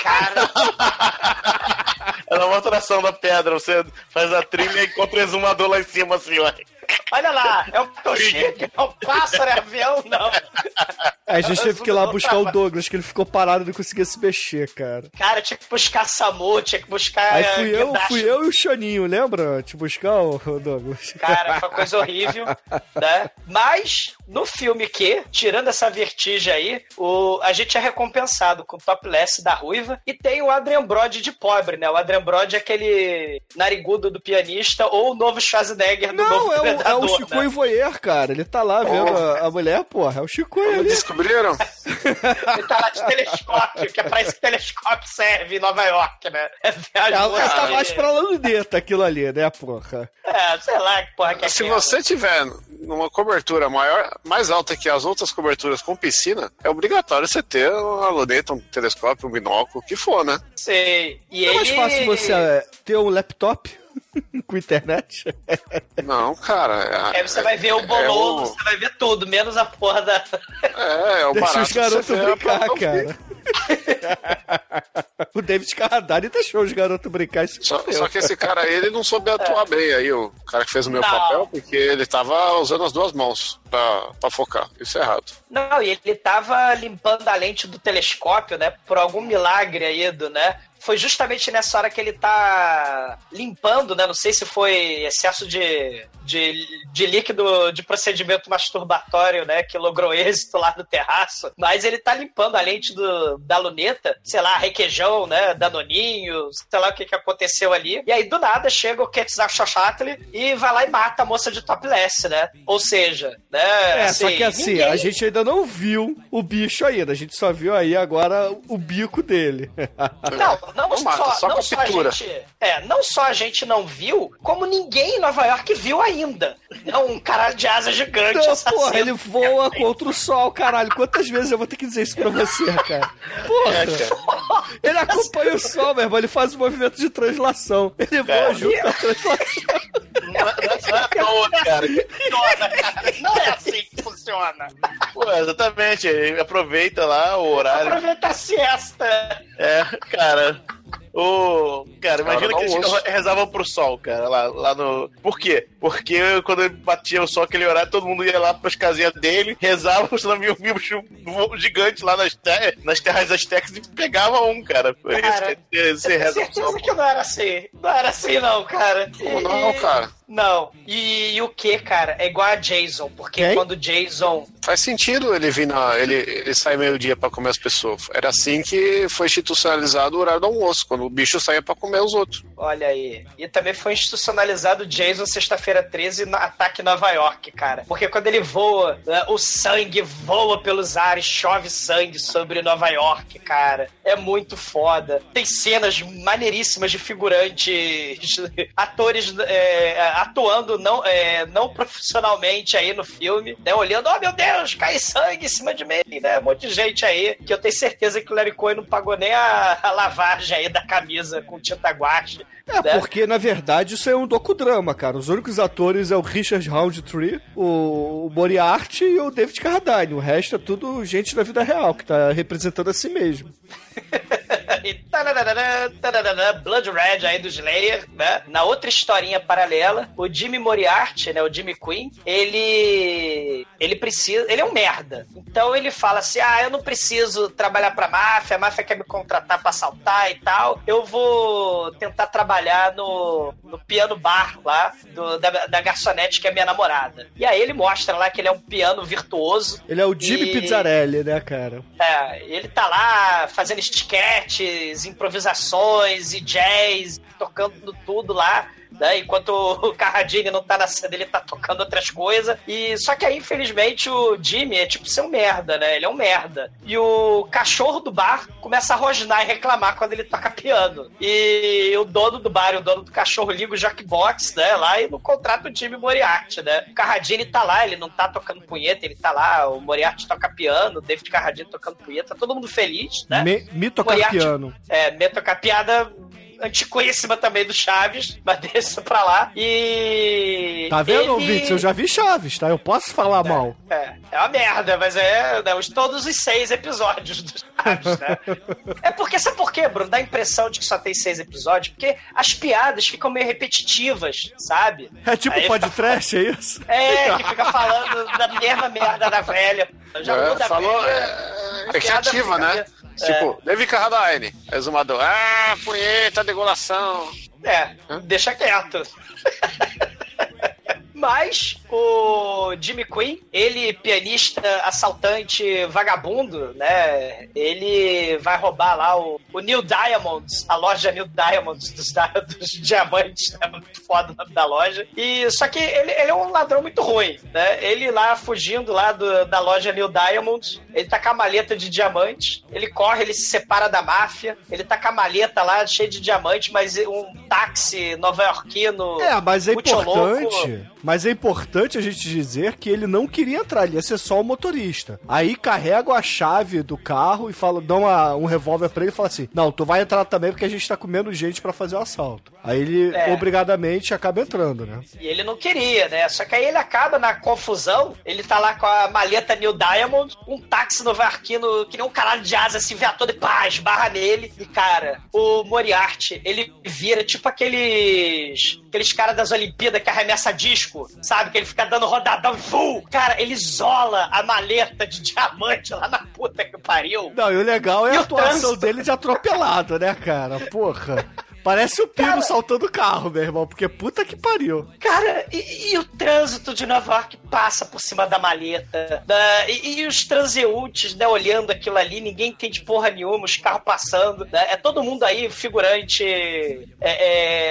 Cara,
Ela é uma atração da pedra. Você faz a trilha e encontra o exumador lá em cima, assim, ó.
Olha lá, é um tochique, é um pássaro, é avião, não.
Aí a gente teve que ir lá buscar o Douglas, que ele ficou parado e não conseguia se mexer, cara.
Cara, tinha que buscar SAMU, tinha que buscar.
Aí fui eu,
guindaste.
fui eu e o Choninho, lembra? Te buscar, ô Douglas?
Cara, foi uma coisa horrível, né? Mas, no filme que, tirando essa vertigem aí, o, a gente é recompensado com o topless da ruiva e tem o Adrian Brody de pobre, né? O Adrian Brody é aquele narigudo do pianista ou o novo Schwarzenegger do novo
Não, é o, é o Chico
né?
Voyeur, cara. Ele tá lá vendo a, a mulher, porra. É o Chico ali.
descobriram?
Ele tá lá de telescópio, que é pra isso que telescópio serve em Nova York, né? É viagem
Ela tá
aí.
mais pra luneta aquilo ali, né, porra?
É, sei lá que porra que é
Se
aquela.
você tiver numa cobertura maior, mais alta que as outras coberturas com piscina, é obrigatório você ter uma luneta, um telescópio, um binóculo, o que for, né?
Sei. E
É mais
ele...
fácil você é, ter um laptop com internet.
Não, cara.
Aí você vai ver o bolovo,
É, o-
você vai ver tudo, menos a porra da.
é, é o
Deixa os garotos brincar, cara. o David Carradine deixou os garotos brincar. Isso
Só, só que esse cara aí, ele não soube atuar bem aí, o cara que fez o meu
Não.
papel, porque ele tava usando as duas mãos pra, pra focar. Isso é errado.
Não, e ele tava limpando a lente do telescópio, né? Por algum milagre aí, do, né? Foi justamente nessa hora que ele tá limpando, né? Não sei se foi excesso de, de, de líquido de procedimento masturbatório, né? Que logrou êxito lá no terraço. Mas ele tá limpando a lente do, da luneta, sei lá, requeijão, né? Danoninho, sei lá o que que aconteceu ali. E aí, do nada, chega o Quetzal Xoxatl e vai lá e mata a moça de topless, né? Ou seja, né?
É, só que assim,
ninguém-
a gente ainda não viu o bicho ainda. A gente só viu aí agora o bico dele.
Não, não,
Não mata,
só,
só
não só a gente. É, não só a gente não viu, como ninguém em Nova York viu ainda. É um caralho de asa gigante.
Não,
assassino.
porra, ele voa contra o sol, caralho. Quantas vezes eu vou ter que dizer isso pra você, cara? Porra! Ele acompanha o sol, meu irmão. Ele faz o movimento de translação. Ele voa junto com a translação.
Não, é- não é à toa, cara.
Funciona, cara. Não é assim que funciona.
Pô, exatamente. Ele aproveita lá o horário.
Aproveita a siesta.
É, cara. O. Cara, imagina
Cara,
que eles rezavam pro sol, cara, lá, lá no. Por quê? Porque quando batia o sol aquele horário, todo mundo ia lá pras casinhas dele, rezava, vinha um bicho gigante lá nas, te- nas terras astecas e pegava um, cara. Por isso
Cara,
que você reza sol.
certeza que não era assim. Não era assim, não, cara.
Como não, cara?
Não. E, e o que, cara? É igual a Jason, porque
Quem?
quando Jason
Faz sentido ele vir na. Ele, ele sai meio-dia pra comer as pessoas. Era assim que foi institucionalizado o horário do almoço, quando o bicho saía pra comer os outros.
Olha aí. E também foi institucionalizado o Jason sexta-feira 13 no ataque Nova York, cara. Porque quando ele voa, né, o sangue voa pelos ares, chove sangue sobre Nova York, cara. É muito foda. Tem cenas maneiríssimas de figurantes, atores é, atuando não, é, não profissionalmente aí no filme, né? Olhando, oh meu Deus, cai sangue em cima de mim, né? Um monte de gente aí, que eu tenho certeza que o Larry Cohen não pagou nem a, a lavagem aí da camisa com tinta guache.
É,
né?
porque na verdade isso é um docudrama, cara. Os únicos atores é o Richard Roundtree, o, o Moriarty e o David Carradine. O resto é tudo gente da vida real, que tá representando a si mesmo.
E Blood Red aí do Slayer, né? Na outra historinha paralela, o Jimmy Moriarty, né? O Jimmy Quinn, ele ele precisa. Ele é um merda. Então ele fala assim: ah, eu não preciso trabalhar pra máfia, a máfia quer me contratar pra assaltar e tal. Eu vou tentar trabalhar no, no piano bar lá do- da, da garçonete que é minha namorada. E aí ele mostra lá que ele é um piano virtuoso.
Ele é o Jimmy
E-
Pizzarelli, né, cara?
É, ele tá lá fazendo sketches, improvisações e jazz, tocando tudo lá. Né, enquanto o Carradine não tá na cena, ele tá tocando outras coisas. E só que aí, infelizmente, o Jimmy é tipo ser um merda, né? Ele é um merda. E o cachorro do bar começa a rosnar e reclamar quando ele toca piano. E o dono do bar e o dono do cachorro liga o Jackbox, né? Lá e não contrata o Jimmy Moriarty, né? O Carradine tá lá, ele não tá tocando punheta, ele tá lá, o Moriarty toca piano, o David Carradine tocando punheta, tá todo mundo feliz, né?
Me, me tocar
Moriarty-
piano.
É, me tocar piada antiquíssima também do Chaves, mas deixa pra lá. E.
Tá vendo,
ele-
ouvintes? Eu já vi Chaves, tá? Eu posso falar mal.
É, é uma merda, mas é né, os, todos os seis episódios do Chaves, né? é porque, sabe por quê, Bruno? Dá a impressão de que só tem seis episódios, porque as piadas ficam meio repetitivas, sabe?
É tipo
Aí
podcast, é isso?
É, que fica falando da mesma merda da velha. Já
É,
muda a
falou,
velha,
é,
a piada
expectativa,
fica
né? Tipo, David Carradine, exumador. Ah, punheta, degolação.
É, deixa quieto. Mas o Jimmy Quinn, ele, pianista, assaltante, vagabundo, né? Ele vai roubar lá o, o Neil Diamonds, a loja Neil Diamonds dos, dos diamantes, né? Muito foda o nome da loja. E só que ele, ele é um ladrão muito ruim, né? Ele lá fugindo lá do- da loja Neil Diamonds, ele tá com a maleta de diamantes, ele corre, ele se separa da máfia, ele tá com a maleta lá cheia de diamantes, mas um táxi nova-iorquino.
É, mas é
muito louco.
Mas é importante a gente dizer que ele não queria entrar, ele ia ser só o motorista. Aí carrega a chave do carro e fala, dá uma- um revólver pra ele e fala assim: Não, tu vai entrar também porque a gente tá comendo gente pra fazer o assalto. Aí ele,
É.
obrigadamente, acaba entrando, né?
E ele não queria, né? Só que aí ele acaba na confusão. Ele tá lá com a maleta New Diamond, um táxi novarquino que nem um caralho de asa se vê todo e pá, esbarra nele. E, cara, o Moriarty, ele vira tipo aqueles. Aqueles caras das Olimpíadas que arremessa disco, sabe? Que ele fica dando rodadão e full. Cara, ele isola a maleta de diamante lá na puta que pariu.
Não, e o legal é
E
a atuação
trânsito?
dele de atropelado, né, cara? Porra. Parece o Pino saltando o carro, meu irmão, porque puta que pariu.
Cara, e, e o trânsito de Nova York passa por cima da maleta. da- e, e os transeuntes, né, olhando aquilo ali, ninguém entende porra nenhuma, os carros passando. né, é todo mundo aí, figurante, é,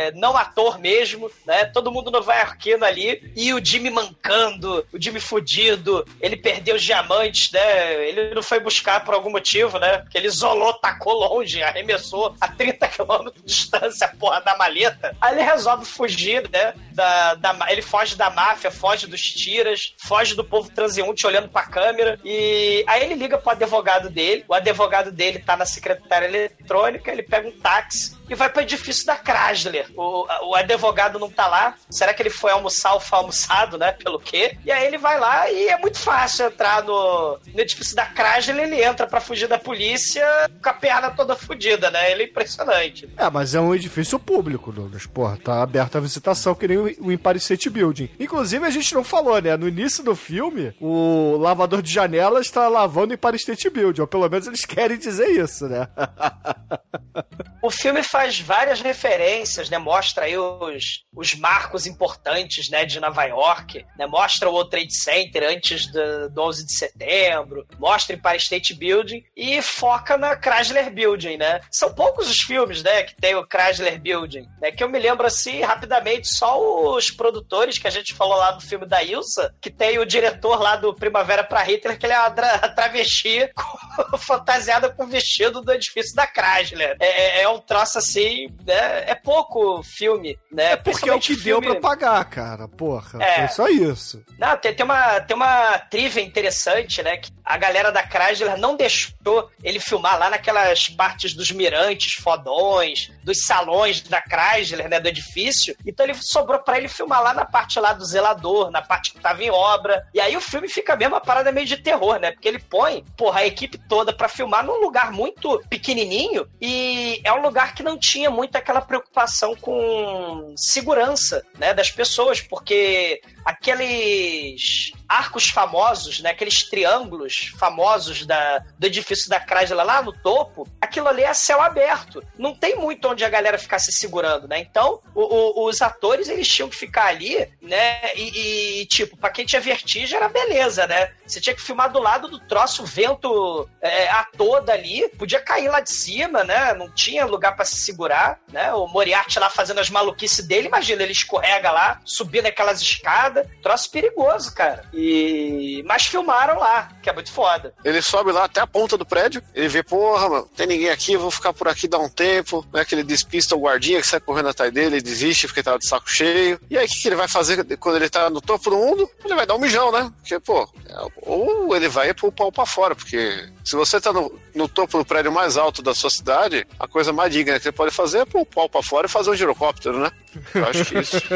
é, não ator mesmo, né? Todo mundo nova-iorquino ali. E o Jimmy mancando, o Jimmy fudido, ele perdeu os diamantes, né? Ele não foi buscar por algum motivo, né? Porque ele isolou, tacou longe, arremessou a 30 km de distância a porra da maleta. Aí ele resolve fugir, né? Da, da, ele foge da máfia, foge dos tiras, foge do povo transeunte olhando pra câmera. E aí ele liga pro advogado dele. O advogado dele tá na secretária eletrônica, ele pega um táxi e vai pro edifício da Chrysler. O, o advogado não tá lá. Será que ele foi almoçar ou foi almoçado, né? Pelo quê? E aí ele vai lá e é muito fácil entrar no, no edifício da Chrysler. Ele entra pra fugir da polícia com a perna toda fudida, né? Ele é impressionante.
É, mas é um edifício público, Douglas. Porra, tá aberta a visitação que nem o o Empire State Building. Inclusive, a gente não falou, né? No início do filme, o lavador de janelas tá lavando o Empire State Building. Ou pelo menos eles querem dizer isso, né?
O filme faz várias referências, né? Mostra aí os, os marcos importantes, né? De Nova York, né? Mostra o World Trade Center antes do, do 11 de setembro, mostra o Empire State Building e foca na Chrysler Building, né? São poucos os filmes, né? Que tem o Chrysler Building, né? Que eu me lembro, assim, rapidamente, só os produtores que a gente falou lá no filme da Ilsa, que tem o diretor lá do Primavera pra Hitler, que ele é uma dra- travesti com- fantasiada com o vestido do edifício da Chrysler. É, é- é um troço assim, né? É pouco filme, né?
É porque é o que
Principalmente
deu
filme-
pra pagar, cara. Porra,
É.
foi só isso.
não, tem, tem, uma, tem uma trivia interessante, né? Que a galera da Chrysler não deixou ele filmar lá naquelas partes dos mirantes fodões, dos salões da Chrysler, né? Do edifício. Então ele sobrou pra ele filmar lá na parte lá do zelador, na parte que tava em obra. E aí o filme fica mesmo uma parada meio de terror, né? Porque ele põe, porra, a equipe toda pra filmar num lugar muito pequenininho e é um lugar que não tinha muito aquela preocupação com segurança, né? Das pessoas, porque aqueles arcos famosos, né? Aqueles triângulos famosos da, do edifício da Chrysler lá no topo, aquilo ali é céu aberto. Não tem muito onde a galera ficar se segurando, né? Então, o- o- os atores, eles tinham que ficar ali, né? E, e, tipo, pra quem tinha vertigem era beleza, né? Você tinha que filmar do lado do troço, o vento é, a toda ali, podia cair lá de cima, né? Não tinha lugar pra se segurar, né? O Moriarty lá fazendo as maluquices dele, imagina, ele escorrega lá, subindo aquelas escadas, troço perigoso, cara. E... Mas filmaram lá, que é muito foda.
Ele sobe lá até a ponta do prédio, ele vê, porra, mano, tem ninguém aqui, vou ficar por aqui dar um tempo. Né, que ele despista o guardinha que sai correndo atrás dele, ele desiste porque tava de saco cheio. E aí o que, que ele vai fazer quando ele tá no topo do mundo? Ele vai dar um mijão, né? Porque, pô, é- ou ele vai pôr o pau pra fora, porque se você tá no, no topo do prédio mais alto da sua cidade, a coisa mais digna que você pode fazer é pôr o pau pra fora e fazer um girocóptero, né? Eu acho que isso.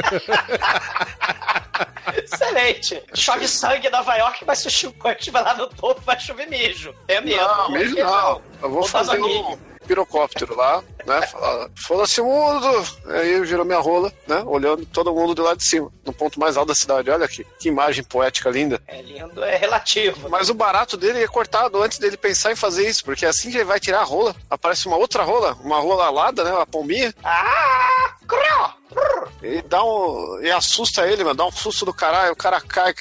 Excelente. Chove sangue em Nova York, mas se o Chico estiver lá no topo, vai chover mijo. É mesmo.
Não, mesmo não. Eu vou fazer um pirocóptero lá, né? Foda-se o mundo! Aí eu giro minha rola, né? Olhando todo mundo de lá de cima, no ponto mais alto da cidade. Olha aqui, que imagem poética linda.
É lindo, é relativo.
Mas o barato dele é cortado antes dele pensar em fazer isso, porque assim que ele vai tirar a rola, aparece uma outra rola, uma rola alada, né? Uma pombinha.
Ah!
E dá um. E assusta ele, mano. Dá um susto do caralho. O cara cai.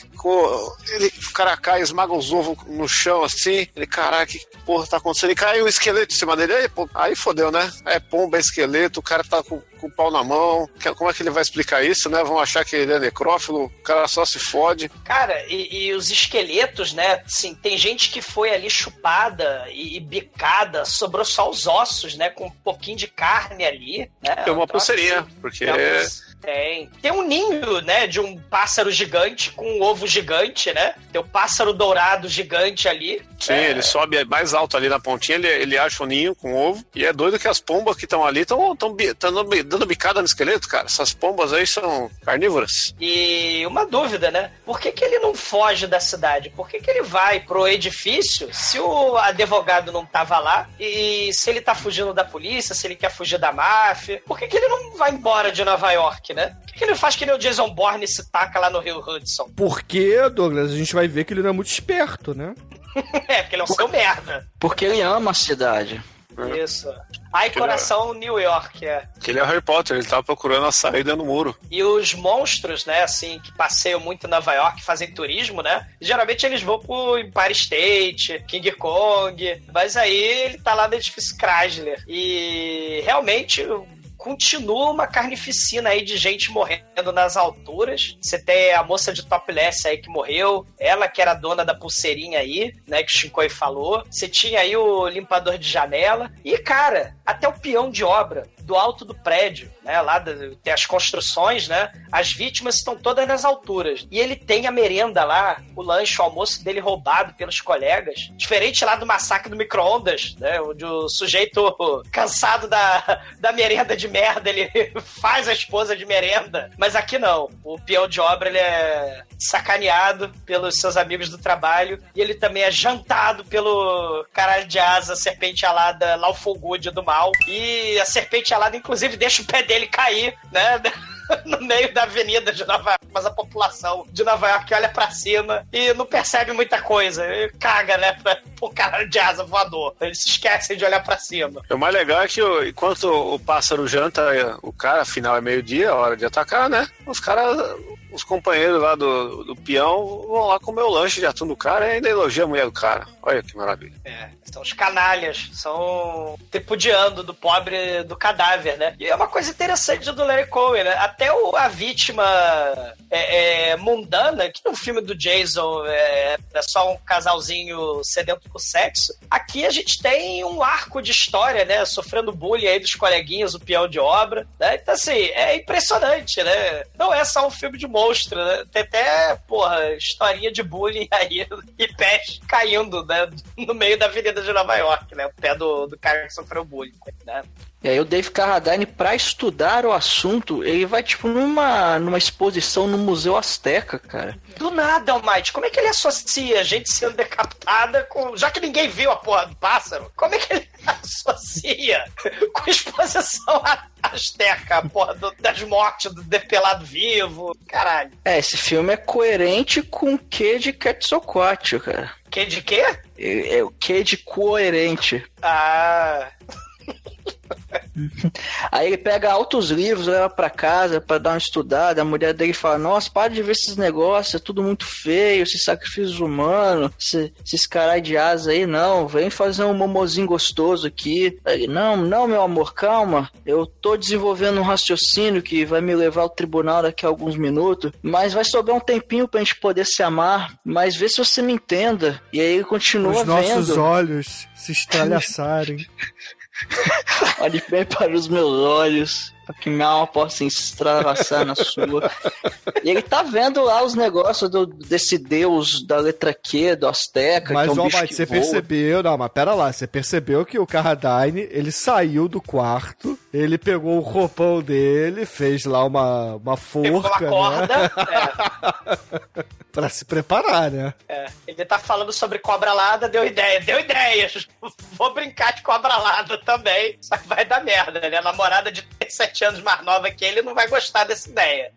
Ele, o cara cai, esmaga os ovos no chão assim. Ele, caralho, que porra tá acontecendo? E cai um esqueleto em cima dele. Aí, pô, aí fodeu, né? É pomba, é esqueleto. O cara tá com, com o pau na mão. Que- Como é que ele vai explicar isso, né? Vão achar que ele é necrófilo. O cara só se fode.
Cara, e, e os esqueletos, né? Assim, tem gente que foi ali chupada e, e bicada, sobrou só os ossos, né? Com um pouquinho de carne ali. Né?
Tem uma
Um
pulseirinha,
assim.
porque.
Tem uma Tem. Tem um ninho, né? De um pássaro gigante com um ovo gigante, né? Tem o pássaro dourado gigante ali.
Sim,
É,
ele sobe mais alto ali na pontinha, ele, ele acha o ninho com ovo. E é doido que as pombas que estão ali estão dando, dando bicada no esqueleto, cara. Essas pombas aí são carnívoras.
E uma dúvida, né? Por que, que ele não foge da cidade? Por que, que ele vai pro edifício se o advogado não tava lá? E se ele tá fugindo da polícia, se ele quer fugir da máfia? Por que, que ele não vai embora de Nova York, né? Por que, que ele faz que nem o Jason Bourne se taca lá no Rio Hudson?
Porque, Douglas, a gente vai ver que ele não é muito esperto, né?
é, porque ele é um seu merda.
Porque ele ama a cidade.
Isso. Ai, coração, New York, é.
Que ele é o Harry Potter, ele tava procurando a saída no muro.
E os monstros, né, assim, que passeiam muito em Nova York, fazem turismo, né? Geralmente eles vão pro Empire State, King Kong, mas aí ele tá lá no edifício Chrysler. E realmente continua uma carnificina aí de gente morrendo nas alturas. Você tem a moça de topless aí que morreu, ela que era dona da pulseirinha aí, né, que o Shinkoi falou. Você tinha aí o limpador de janela. E, cara, até o peão de obra do alto do prédio, né? Lá tem as construções, né? As vítimas estão todas nas alturas. E ele tem a merenda lá, o lanche, o almoço dele roubado pelos colegas. Diferente lá do massacre do micro-ondas, né? Onde o sujeito cansado da, da merenda de merda, ele faz a esposa de merenda. Mas aqui não. O peão de obra, ele é sacaneado pelos seus amigos do trabalho. E ele também é jantado pelo caralho de asa, serpente alada, Lawful do mal. E a serpente alada, inclusive, deixa o pé dele cair, né? No meio da avenida de Nova York, mas a população de Nova York olha pra cima e não percebe muita coisa. Caga, né? Pra, pro caralho de asa voador. Eles se esquecem de olhar pra cima.
O mais legal é que o- enquanto o pássaro janta, o cara, afinal é meio-dia, hora de atacar, né? Os caras, os companheiros lá do, do peão vão lá comer o lanche de atum do cara e ainda elogia a mulher do cara. Olha que maravilha.
É, são os canalhas, são tripudiando do pobre do cadáver, né? E é uma coisa interessante do Larry Cohen, né? Até o- a vítima é, é, mundana, que no filme do Jason é, é só um casalzinho sedento por sexo, aqui a gente tem um arco de história, né? Sofrendo bullying aí dos coleguinhas, o peão de obra, né? Então, assim, é impressionante, né? Não é só um filme de monstro, né? Tem até, porra, historinha de bullying aí e pés caindo, né? No meio da avenida de Nova York, né? O pé do, do cara que sofreu bullying, né?
E aí o Dave Carradine, pra estudar o assunto, ele vai, tipo, numa, numa exposição no Museu Azteca, cara.
Do nada, Almighty, como é que ele associa gente sendo decapitada com. Já que ninguém viu a porra do pássaro, como é que ele associa com exposição a, Azteca, porra, do- das mortes do depelado vivo. Caralho.
É, esse filme é coerente com o que de Quetzalcoatl, cara.
Que de quê?
É, é o que de coerente.
Ah.
Aí ele pega altos livros, leva pra casa pra dar uma estudada. A mulher dele fala: Nossa, para de ver esses negócios, é tudo muito feio, esses sacrifícios humanos, esse- esses carai de asa aí, não. Vem fazer um momozinho gostoso aqui. Aí, não, não, meu amor, calma. Eu tô desenvolvendo um raciocínio que vai me levar ao tribunal daqui a alguns minutos, mas vai sobrar um tempinho pra gente poder se amar. Mas vê se você me entenda. E aí ele continua
Os nossos
vendo.
olhos se estralhaçarem.
Olhe bem para os meus olhos, para que minha alma possa extravasar na sua. E ele tá vendo lá os negócios do, desse deus da letra Q, do Azteca,
Mas,
que é um
ó,
bicho que
você
voa.
percebeu, não, mas pera lá, você percebeu que o Carradine, ele saiu do quarto, ele pegou o roupão dele, fez lá uma, uma
Pegou
forca,
uma corda.
né, pra se preparar, né?
É, é. Ele tá falando sobre cobra lada, deu ideia. Deu ideias. Vou brincar de cobra lada também. Só que vai dar merda, né? A namorada de 7 anos mais nova que ele não vai gostar dessa ideia.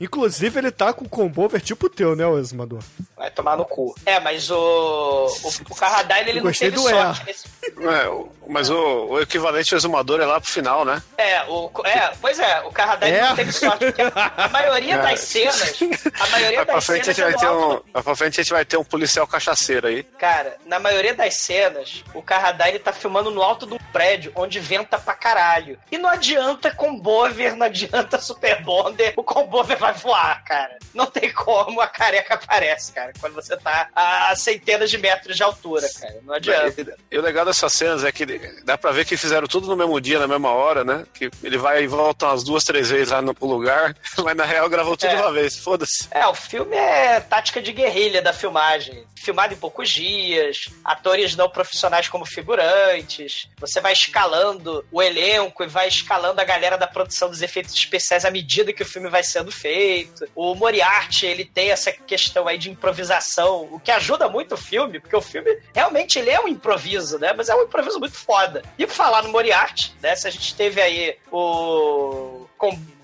Inclusive, ele tá com o combover tipo teu, né, ô exumador?
Vai tomar no cu. É, mas o. O, o Carradine, ele não teve
do
sorte nesse
É, o- mas o, o equivalente ao exumador é lá pro final, né?
É, o, é, pois é, o Carradine
É?
não teve sorte. Porque a maioria das cenas. A maioria das
frente a
cenas.
gente vai
é
um, pra frente a gente vai ter um policial cachaceiro aí.
Cara, na maioria das cenas, o Carradine tá filmando no alto de um prédio onde venta pra caralho. E não adianta combover, não adianta super bonder, o combover vai voar, cara. Não tem como a careca aparece, cara, quando você tá a centenas de metros de altura, cara. Não adianta.
E, e o legal dessas cenas é que dá pra ver que fizeram tudo no mesmo dia, na mesma hora, né? Que ele vai e volta umas duas, três vezes lá no pro lugar, mas na real gravou tudo
É.
uma vez. Foda-se.
É, o filme é tática de guerrilha da filmagem. Filmado em poucos dias, atores não profissionais como figurantes. Você vai escalando o elenco e vai escalando a galera da produção dos efeitos especiais à medida que o filme vai sendo feito. O Moriarty, ele tem essa questão aí de improvisação, o que ajuda muito o filme, porque o filme realmente ele é um improviso, né? Mas é um improviso muito foda. E por falar no Moriarty, né? Se a gente teve aí o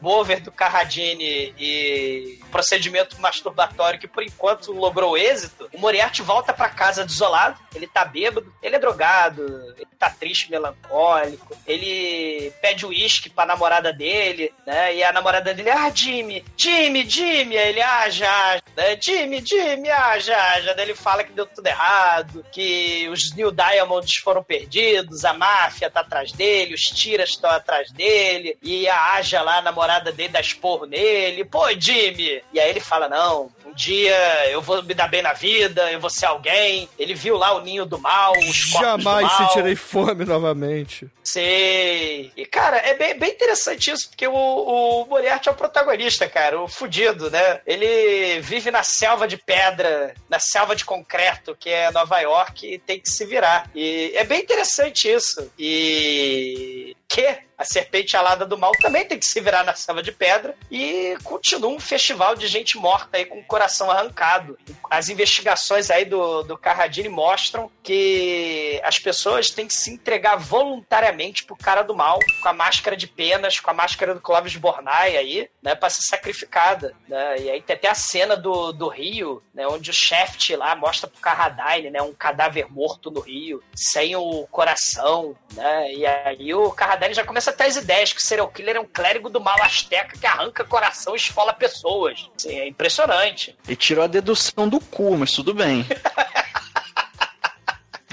combover do Carradine e procedimento masturbatório que por enquanto logrou êxito, o Moriarty volta pra casa desolado, ele tá bêbado, ele é drogado, ele tá triste, melancólico, ele pede uísque pra namorada dele, né? E a namorada dele, ah, Jimmy, Jimmy, Jimmy, aí ele, ah, já, né? Jimmy, Jimmy, ah, já, já. Daí ele fala que deu tudo errado, que os New Diamonds foram perdidos, a máfia tá atrás dele, os tiras estão atrás dele, e a Aja lá, a namorada dele, dá esporro nele. Pô, Jimmy! E aí ele fala: Não, um dia eu vou me dar bem na vida, eu vou ser alguém. Ele viu lá o ninho do mal, os
Jamais
do mal.
sentirei fome novamente.
E, cara, é bem, bem interessante isso, porque o, o Moriarty é o protagonista, cara, o fudido, né? Ele vive na selva de pedra, na selva de concreto, que é Nova York, e tem que se virar. E é bem interessante isso. E que a serpente alada do mal também tem que se virar na selva de pedra e continua um festival de gente morta aí com o coração arrancado. As investigações aí do, do Carradine mostram que as pessoas têm que se entregar voluntariamente pro cara do mal, com a máscara de penas, com a máscara do Clóvis Bornai aí, né, pra ser sacrificada, né? E aí tem até a cena do, do rio, né, onde o Shaft lá mostra pro Carradine, né, um cadáver morto no rio, sem o coração, né? E aí o Carradine já começa a ter as ideias que o serial killer é um clérigo do mal asteca que arranca coração e esfola pessoas. Assim, é impressionante.
E tirou a dedução do cu, mas tudo bem.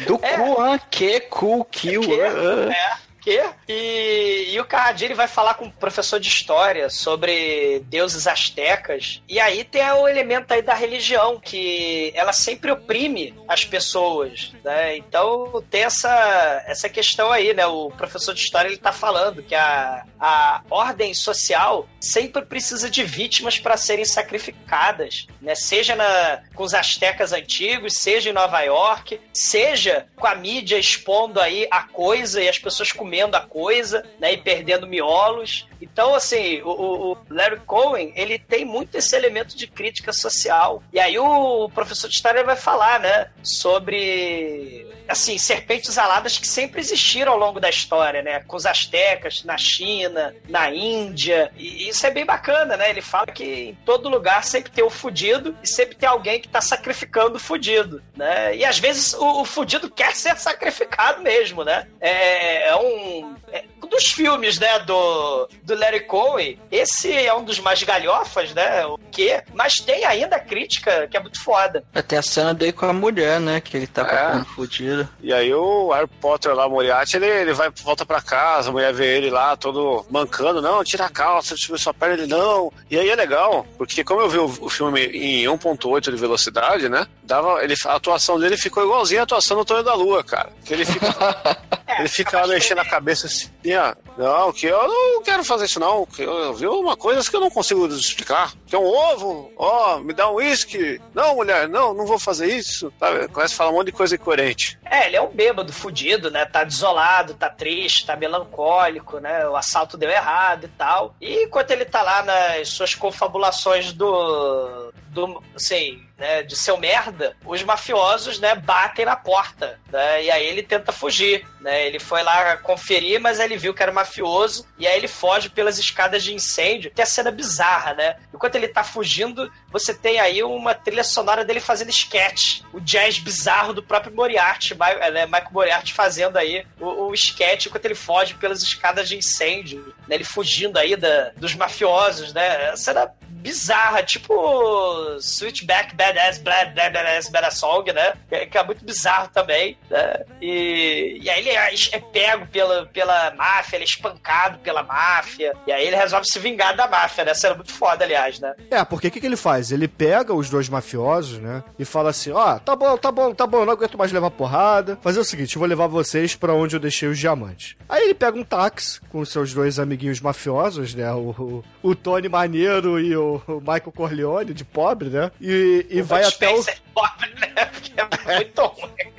Do
É.
cu, ah, que cu, kill.
Que?
ah, ah.
É. Que? E, e o Carradine vai falar com o professor de história sobre deuses astecas. E aí tem o elemento aí da religião, que ela sempre oprime as pessoas, né? Então tem essa, essa questão aí, né? O professor de história ele tá falando que a, a ordem social sempre precisa de vítimas para serem sacrificadas, né? Seja na, com os astecas antigos, seja em Nova York, seja com a mídia expondo aí a coisa e as pessoas comendo a coisa, né? E perdendo miolos. Então, assim, o- o Larry Cohen, ele tem muito esse elemento de crítica social. E aí o professor de história vai falar, né, sobre, assim, serpentes aladas que sempre existiram ao longo da história, né, com os astecas, na China, na Índia. E isso é bem bacana, né? Ele fala que em todo lugar sempre tem o fudido e sempre tem alguém que tá sacrificando o fudido, né? E às vezes o, o fudido quer ser sacrificado mesmo, né? É, é um... é um dos filmes, né, do, do Larry Cohen, esse é um dos mais galhofas, né, o quê? Mas tem ainda a crítica que é muito foda.
Tem a cena dele com a mulher, né? Que ele tá
É.
ficando fudido.
E aí o Harry Potter lá, o Moriarty, ele, ele vai, volta pra casa, a mulher vê ele lá, todo mancando, não, tira a calça, tira sua perna, ele não. E aí é legal, porque como eu vi o, o filme em 1.8 de velocidade, né, dava, ele, a atuação dele ficou igualzinha a atuação do Tonho da Lua, cara. Que ele fica, ele fica lá mexendo a cabeça assim, ó, não, que eu não quero fazer isso não, que eu, eu vi uma coisa que eu não consigo explicar, que é um ovo, ó, me dá um uísque, não, mulher, não, não vou fazer isso, sabe? Começa a falar um monte de coisa incoerente.
É, ele é um bêbado fudido, né? Tá desolado, tá triste, tá melancólico, né? O assalto deu errado e tal. E enquanto ele tá lá nas suas confabulações do. do assim, né? De seu merda, os mafiosos, né? Batem na porta, né? E aí ele tenta fugir, né? Ele foi lá conferir, mas ele viu que era mafioso. E aí ele foge pelas escadas de incêndio. Tem a cena bizarra, né? Enquanto ele tá fugindo, você tem aí uma trilha sonora dele fazendo sketch. O jazz bizarro do próprio Moriarty, Ma- né, Michael Moriarty fazendo aí o, o sketch enquanto ele foge pelas escadas de incêndio. Né, ele fugindo aí da, dos mafiosos, né? Cena bizarra, tipo Switchback Badass Bad Badass Badass Song, né? Que, é muito bizarro também, né? E, e aí ele é, é pego pela, pela máfia, ele é espancado pela máfia. E aí ele resolve se vingar da máfia, né? Cena muito foda, aliás, né?
É, porque o que, que ele faz? Ele pega os dois mafiosos, né? E fala assim: ó, tá bom, tá bom, tá bom, não aguento mais levar porrada. Fazer o seguinte, eu vou levar vocês pra onde eu deixei os diamantes. Aí ele pega um táxi com seus dois amiguinhos mafiosos, né? O, o, o Tony Maneiro e o, Michael Corleone, de pobre, né? E, e vai
Bud
até o.
É pobre, né? Porque é muito ruim.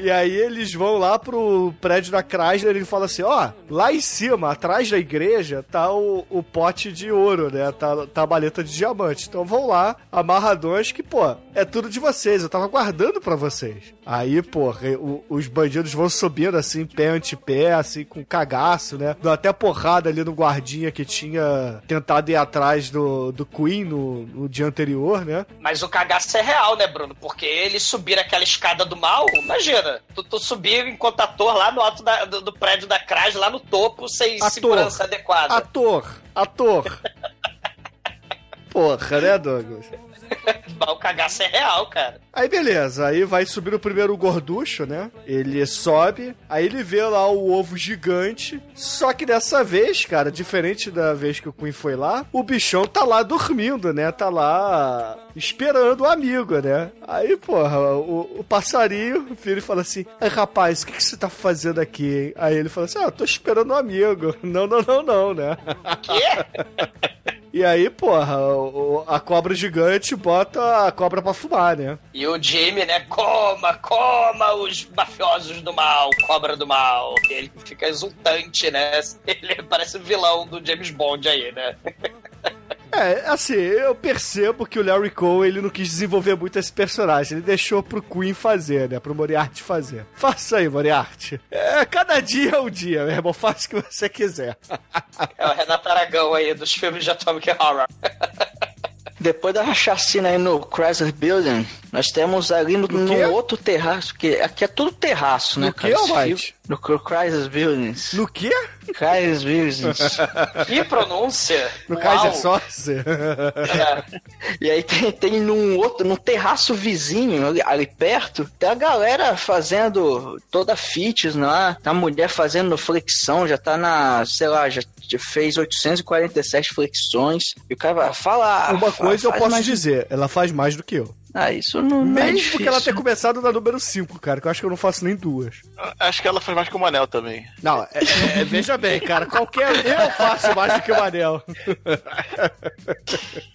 E aí eles vão lá pro prédio da Chrysler e ele fala assim, ó, lá em cima, atrás da igreja, tá o, o pote de ouro, né? Tá, tá a maleta de diamante. Então vão lá, amarradões, que, pô, é tudo de vocês, eu tava guardando pra vocês. Aí, pô, o- os bandidos vão subindo assim, pé ante pé, assim, com cagaço, né? Dão até porrada ali no guardinha que tinha tentado ir atrás do, do Queen no, no dia anterior, né?
Mas o cagaço é real, né, Bruno? Porque eles subiram aquela escada do mal, imagina. Tu, tu subir enquanto ator lá no alto da- do, do prédio da Cras, lá no topo, sem
Ator.
segurança adequada.
Ator, ator. Porra, né, Douglas?
Mas O cagaço é real, cara.
Aí beleza, aí vai subir o primeiro gorducho, né? Ele sobe, aí ele vê lá o ovo gigante. Só que dessa vez, cara, diferente da vez que o Queen foi lá, o bichão tá lá dormindo, né? Tá lá esperando o amigo, né? Aí, porra, o, o passarinho, o filho fala assim: rapaz, o que, que você tá fazendo aqui, hein? Aí ele fala assim: Ah, tô esperando o amigo. Não, não, não, não, né?
Quê?
E aí, porra, o- a cobra gigante bota a cobra pra fumar, né?
E o Jimmy, né? Coma, coma os mafiosos do mal, cobra do mal. Ele fica exultante, né? Ele parece o vilão do James Bond aí, né?
É, assim, eu percebo que o Larry Cole ele não quis desenvolver muito esse personagem. Ele deixou pro Queen fazer, né? Pro Moriarty fazer. Faça aí, Moriarty. É, cada dia é um dia, meu irmão. Faça o que você quiser.
É o Renato Aragão aí dos filmes de Atomic Horror.
Depois da chacina aí no Chrysler Building, nós temos ali no,
No
outro terraço, que aqui é tudo terraço, né,
No
cara?
White?
filme- No Chrysler Buildings.
No quê?
Chrysler Buildings.
Que pronúncia!
No
Uau.
Kaiser Soze?
É.
E aí tem, tem num outro, num terraço vizinho, ali, ali perto, tem a galera fazendo toda fitness lá, tá a mulher fazendo flexão, já tá na, sei lá, já fez 847 flexões, e o cara vai, fala...
Uma
fa-
coisa eu posso
mais-
dizer, ela faz mais do que eu.
Ah, isso não, não é
Mesmo que ela tenha começado na número 5, cara, que eu acho que eu não faço nem duas.
Acho que ela faz mais que o Manel também.
Não, é- é- veja bem, cara, qualquer. Eu faço mais do que o Manel.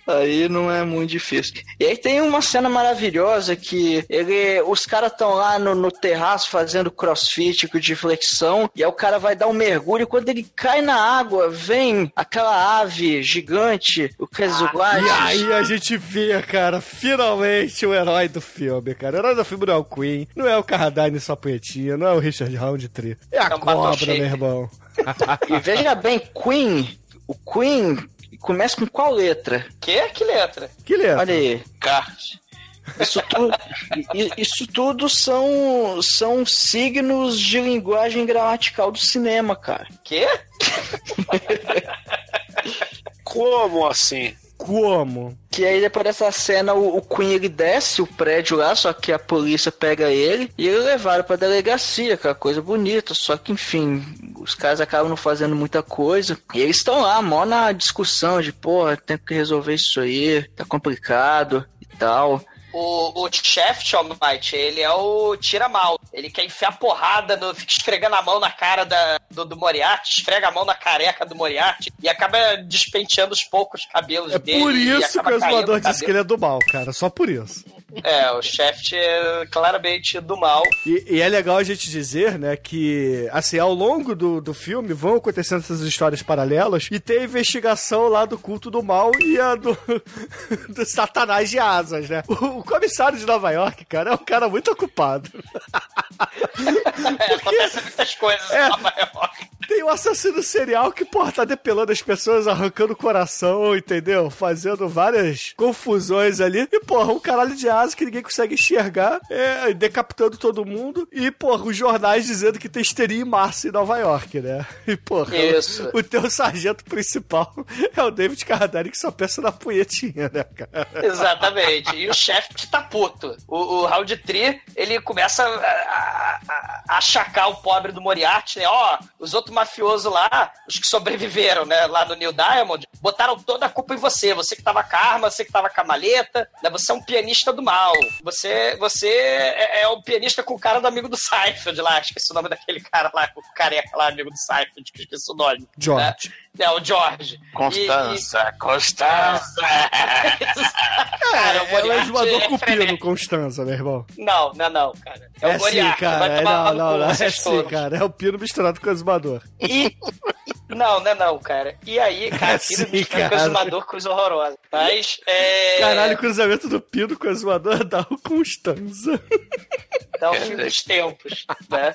Aí não é muito difícil. E aí tem uma cena maravilhosa que ele, os caras estão lá no, no terraço fazendo crossfit de flexão, e aí o cara vai dar um mergulho, e quando ele cai na água, vem aquela ave gigante, o Kezugashi.
E aí a gente vê, cara, finalmente o herói do filme, cara. O herói do filme não é o Queen, não é o Carradine sua punhetinha, não é o Richard Roundtree. É a
É um
cobra, meu irmão.
E veja bem, Queen, o Queen começa com qual letra?
Que? Que letra?
Que letra?
Olha aí.
K.
Isso tudo, isso tudo são, são signos de linguagem gramatical do cinema, cara.
Que?
Como assim?
Como?
Que aí depois dessa cena o, o Queen ele desce o prédio lá, só que a polícia pega ele e ele levaram pra delegacia, aquela coisa bonita, só que enfim, os caras acabam não fazendo muita coisa. E eles estão lá, mó na discussão de, porra, tem que resolver isso aí, tá complicado e tal.
O, o Shaft, Almighty, ele é o tira mal. Ele quer enfiar porrada, no, fica esfregando a mão na cara da, do, do Moriarty, esfrega a mão na careca do Moriarty e acaba despenteando os poucos cabelos
É
dele.
por
e
isso que o
o
disse que ele é do mal, cara. Só por isso.
É, o Shaft é claramente do mal.
E, e é legal a gente dizer, né, que, assim, ao longo do, do filme vão acontecendo essas histórias paralelas e tem a investigação lá do culto do mal e a do, do satanás de asas, né? O, o comissário de Nova York, cara, é um cara muito ocupado.
É, acontecem muitas coisas
É.
em Nova York.
Tem um assassino serial que, porra, tá depelando as pessoas, arrancando o coração, entendeu? Fazendo várias confusões ali. E, porra, um caralho de asa que ninguém consegue enxergar, é, decapitando todo mundo. E, porra, os jornais dizendo que tem histeria em março em Nova York, né? E, porra,
Isso.
O, o teu sargento principal é o David Carradine que só pensa na punhetinha, né, cara?
Exatamente. E o chefe tá puto. O, o Round Tree, ele começa a, a- a- achacar o pobre do Moriarty, né? Ó, os outros mafiosos lá, os que sobreviveram, né, lá no New Diamond, botaram toda a culpa em você. Você que tava com a arma, você que tava com a maleta, né? Você é um pianista do mal. Você, você é, é um pianista com o cara do amigo do Seinfeld lá. Esqueci o nome daquele cara lá, o careca lá, amigo do Seinfeld, que esqueci o nome.
George.
Né? É, o George.
Constança, Constança.
Cara, o
é, ela é
Moriarty
jogador
é
cupino,
frenético.
Constanza, meu irmão.
Não, não, não, cara. É,
É,
o
sim,
Moriarty.
cara.
vai
É,
tomar
não,
no
não,
cu,
não. É sim, cara. É o pino misturado com o exumador.
E. Não, não é não, cara. E aí, cara,
É
filho
sim,
do
cara.
com exumador, coisa horrorosa. Mas, é.
Caralho, o cruzamento do pino com o exumador dá o Constanza.
Dá o fim dos tempos, né?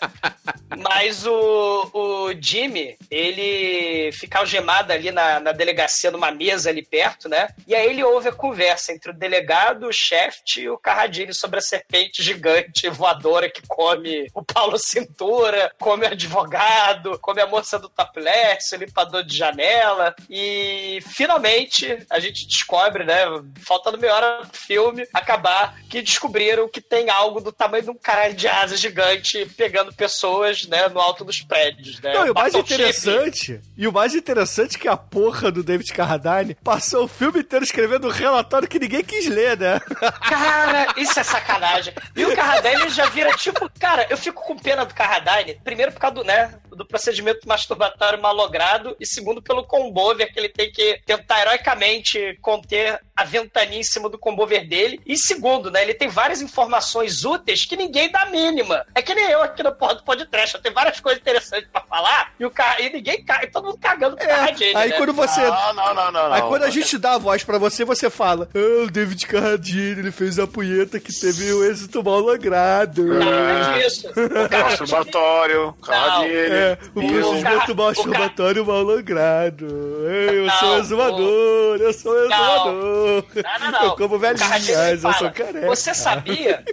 Mas o, o Jimmy, ele fica algemado ali na, na delegacia, numa mesa ali perto, né? E aí ele ouve a conversa entre o delegado, o Shaft e o Carradine sobre a serpente gigante voadora que come o Paulo Cintura, come o advogado, come a moça do topless, o limpador de janela. E finalmente a gente descobre, né? Faltando meia hora do filme acabar, que descobriram que tem algo do tamanho de um caralho de asa gigante pegando pessoas, né, no alto dos prédios, né?
Não, e o mais interessante, e o mais interessante é que a porra do David Carradine passou o filme inteiro escrevendo um relatório que ninguém quis ler, né?
Cara, isso é sacanagem. E o Carradine já vira tipo. Cara, eu fico com pena do Carradine. Primeiro por causa do, né, do procedimento masturbatório malogrado. E segundo pelo combover, que ele tem que tentar heroicamente conter a ventania em cima do combover dele. E segundo, né, ele tem várias informações úteis que ninguém dá a mínima. É que nem eu aqui no Pod Podcast. Tem várias coisas interessantes pra falar. E, o car... e ninguém cai. Todo mundo cagando pro Carradine.
É, aí
né?
quando você.
Não, não, não, não.
Aí
não.
quando a gente dá a voz pra você, você fala: Ah, o David Carradine, ele fez a punheta que teve o êxito mal logrado.
Não, é isso. O Carradine-
Masturbatório, Carradine.
É, o
o
procedimento masturbatório mal logrado. Eu
Não,
sou exumador, eu sou exumador.
Não, não, não.
Eu como
O Carradine, ele
velhinhas, eu sou careca.
Você sabia?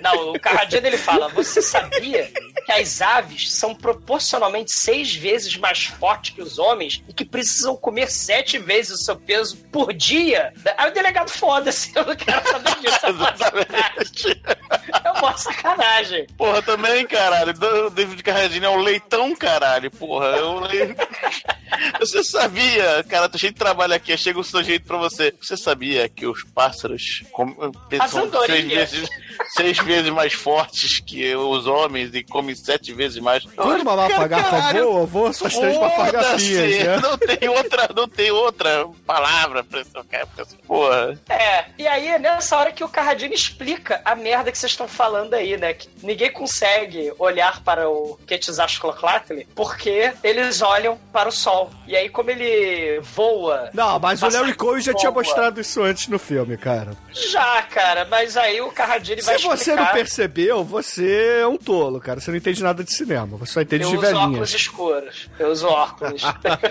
Não, o Carradine ele fala: Você sabia que as aves são proporcionalmente seis vezes mais fortes que os homens e que precisam comer sete vezes o seu peso por dia? Aí o delegado foda-se, eu não quero saber disso. É um uma sacanagem.
Porra, também, caralho. O David Carradine é um leitão, caralho. Porra, eu le... Você sabia, cara, tô cheio de trabalho aqui, chega o sujeito pra você. Você sabia que os pássaros com- são seis vezes, seis vezes mais fortes que os homens e comem sete vezes mais?
Quando uma
Caralho,
voa, voa suas três
Foda-se,
né?
Não tem outra, não tem outra palavra pra essa época. Porra.
É, e aí é nessa hora que o Carradine explica a merda que vocês estão falando aí, né? Que ninguém consegue olhar para o Quetzalcoatl porque eles olham para o sol. E aí, como ele voa.
Não, mas o Larry Cohen já tinha
voa.
mostrado isso antes no filme, cara.
Já, cara, mas aí o Carradine vai
Se você não
explicar.
percebeu, você é um tolo, cara. Você não entende nada de cinema. Você só entende
Eu
de
uso óculos escuros. Eu uso óculos.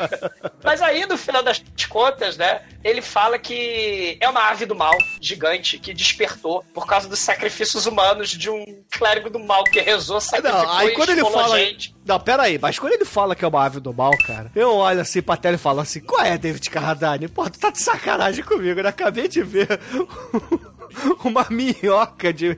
Mas aí, no final das contas, né? Ele fala que é uma ave do mal gigante que despertou por causa dos sacrifícios humanos de um clérigo do mal que rezou, sacrificou
Não, aí quando ele fala.
gente.
Não, pera aí, mas quando ele fala que é uma ave do mal, cara, eu olho assim pra tela e falo assim: qual é, David Carradine? Pô, tu tá de sacanagem comigo, eu acabei de ver uma minhoca de.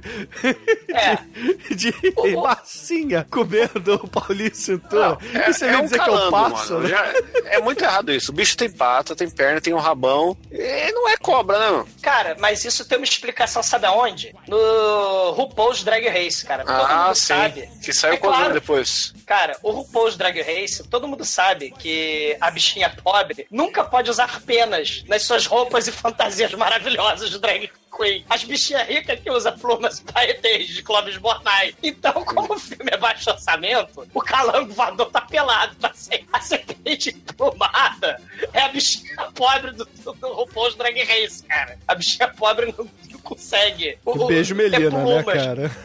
É.
de, de massinha comendo o Paulinho Cintura.
É,
e você
é
vem
um
dizer que é um
calango,
pássaro?
mano. Já- é muito errado isso. O bicho tem pata, tem perna, tem um rabão. E não é cobra, né, mano?
Cara, mas isso tem uma explicação, sabe aonde? No RuPaul's Drag Race, cara. Todo
Ah,
mundo
sim.
sabe.
Que saiu
É claro.
depois?
Cara, o RuPaul's Drag Race, todo mundo sabe que a bichinha pobre nunca pode usar penas nas suas roupas e fantasias maravilhosas de drag queen. As bichinhas ricas que usam plumas paetês de Clóvis Bornai. Então, como o filme é baixo orçamento, o calango voador tá pelado, tá sem a serpente emplumada. É a bichinha pobre do, do, do RuPaul's Drag Race, cara. A bichinha pobre não, não consegue. O-
Beijo Melina, né, cara?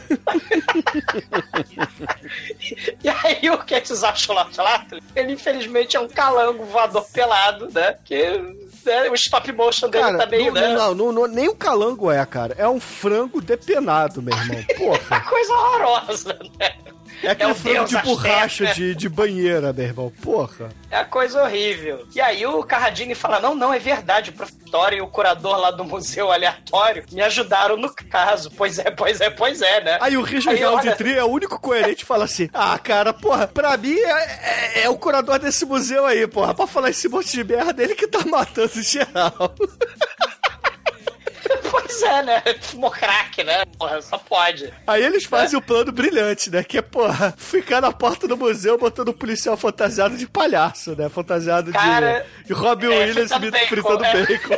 E aí o Quetzalcoatl, ele infelizmente é um calango voador pelado, né? Que né, o stop motion dele
Cara,
tá meio,
não,
né?
não, não, não- nem o calango é, cara. É um frango depenado, meu irmão. Porra.
Coisa horrorosa, né?
É aquele
É
frango de borracha de, de banheira, meu irmão. Porra.
É a coisa horrível. E aí o Carradine fala: não, não, é verdade. O professor e o curador lá do museu aleatório me ajudaram no caso. Pois é, pois é, pois é, né?
Aí o Richard
Aí, olha-
Alditri é o único coerente e fala assim: Ah, cara, porra, pra mim é, é- é o curador desse museu aí, porra. Pra falar esse monte de merda, ele que tá matando geral.
Pois é, né? Fumou crack, né? Porra, só pode.
Aí eles fazem o plano brilhante, né? Que é, porra, ficar na porta do museu botando um policial fantasiado de palhaço, né? Fantasiado
Cara,
de, de Robin
é,
Williams
fritando bacon,
fritando
é.
bacon.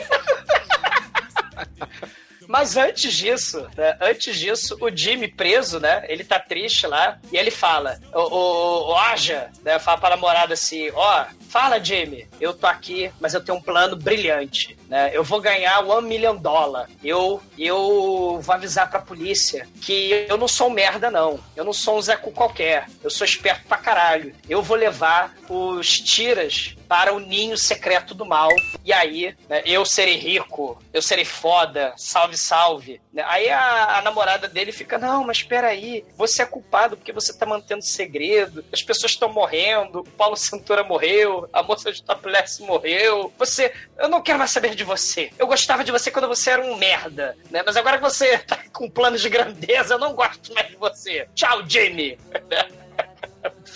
Mas antes disso, né, antes disso, o Jimmy preso, né? Ele tá triste lá e ele fala, o, o, o Aja, né? Fala pra namorada assim, ó, fala Jimmy, eu tô aqui, mas eu tenho um plano brilhante, né? Eu vou ganhar one million dólar. Eu, eu vou avisar pra polícia que eu não sou um merda, não. Eu não sou um Zé qualquer. Eu sou esperto pra caralho. Eu vou levar os tiras para o ninho secreto do mal. E aí, né, eu serei rico, eu serei foda, salve, salve. Né? Aí a, a namorada dele fica: Não, mas peraí, você é culpado porque você tá mantendo segredo, as pessoas estão morrendo, o Paulo Santura morreu, a moça de Topless morreu. Você, eu não quero mais saber de você. Eu gostava de você quando você era um merda, né? Mas agora que você tá com planos de grandeza, eu não gosto mais de você. Tchau, Jamie.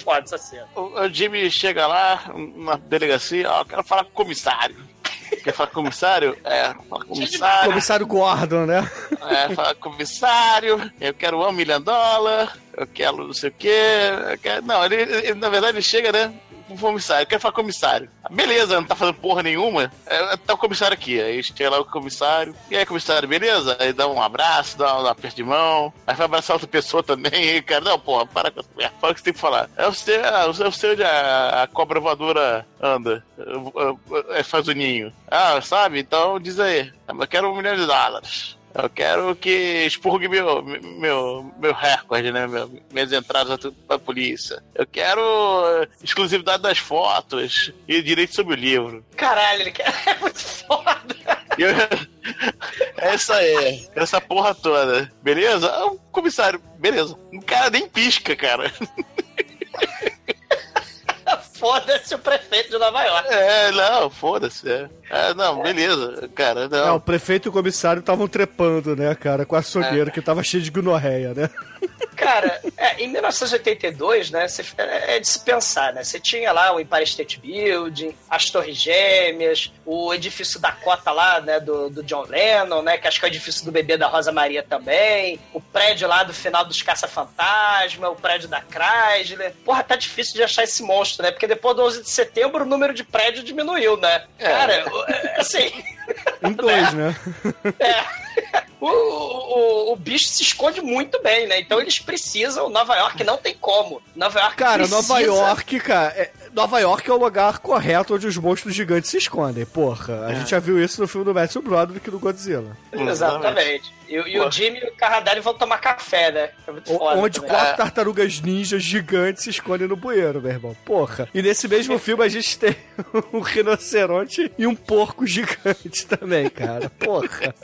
Foda essa cena.
O, o Jimmy chega lá na delegacia, ó, eu quero falar com o comissário. Quer falar com o comissário? É, fala com o comissário.
Comissário Gordon, né?
É, fala comissário, eu quero um milhão de dólares, eu quero não sei o quê. quero- Não, ele, ele, na verdade ele chega, né? O comissário, quero falar comissário. Beleza, não tá fazendo porra nenhuma. É, tá o comissário aqui. Aí chega lá o comissário. E aí, comissário, beleza? Aí dá um abraço, dá um aperto de mão. Aí vai abraçar outra pessoa também. E, cara, não, porra, para com essa merda. Fala o que você tem que falar. É o seu, é o seu onde a, a cobra voadora anda. É, é, faz o ninho. Ah, sabe? Então diz aí. Eu quero um milhão de dólares. Eu quero que expurgue meu, meu, meu recorde, né? Meu, minhas entradas pra polícia. Eu quero eh, exclusividade das fotos e direito sobre o livro.
Caralho, ele quer. É muito foda.
Eu- É isso aí. Essa porra toda. Beleza? Ah, O comissário, beleza. O cara nem pisca, cara.
Foda-se o prefeito de Nova York.
É, não, foda-se. É. É, não, beleza, cara,
É,
não.
o prefeito e o comissário estavam trepando, né, cara, com a açougueira que tava cheia de gonorreia, né?
Cara, é, em 1982, né, você- é é de se pensar, né? Você tinha lá o Empire State Building, as Torres Gêmeas, o edifício da cota lá, né, do, do John Lennon, né, que acho que é o edifício do bebê da Rosa Maria também, o prédio lá do final dos Caça-Fantasma, o prédio da Chrysler. Porra, tá difícil de achar esse monstro, né? Porque depois do 11 de setembro o número de prédio diminuiu, né? Cara, é, assim...
Em dois, né?
O, o, o bicho se esconde muito bem, né? Então eles precisam. Nova York não tem como. Nova York
Cara,
precisa...
Nova York, cara, é- Nova York é o lugar correto onde os monstros gigantes se escondem, porra. A gente já viu isso no filme do Matthew Broderick do Godzilla.
Exatamente. E, e o Jimmy e o Carradine vão tomar café, né? É
O-
foda.
onde
também.
quatro tartarugas ninjas gigantes se escondem no bueiro, meu irmão. Porra. E nesse mesmo filme a gente tem um rinoceronte e um porco gigante também, cara. Porra.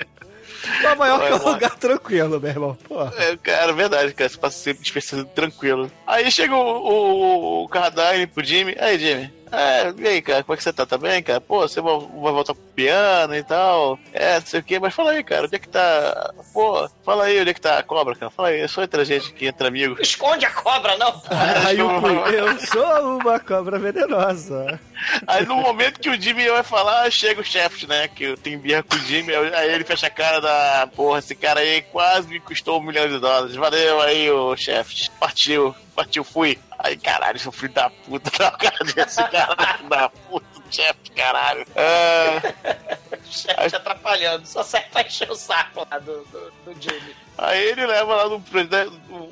Nova York é um lugar tranquilo, meu irmão. Porra.
É, cara, verdade, cara. Você passa sempre despercebido tranquilo. Aí chega o, o, o Carradine pro Jimmy. Aí, Jimmy. É, e aí, cara, como é que você tá? Tá bem, cara? Pô, você vai, vai voltar pro piano e tal. É, não sei o quê, mas fala aí, cara, onde é que tá. Pô, fala aí onde é que tá a cobra, cara. Fala aí, é só entre a gente aqui, entre amigos.
Esconde a cobra, não, pô.
Aí o Queen, eu sou uma cobra venenosa.
Aí no momento que o Jimmy vai falar, chega o chefe, né? Que eu tenho birra com o Jimmy, aí ele fecha a cara da. Porra, esse cara aí quase me custou um milhão de dólares. Valeu aí, o chefe. Partiu, partiu, fui. Aí, caralho, seu filho da puta, tá o cara desse cara filho da puta, chefe, caralho. É,
chefe te atrapalhando. Só serve pra encher o saco lá do, do, do Jimmy.
Aí ele leva lá no,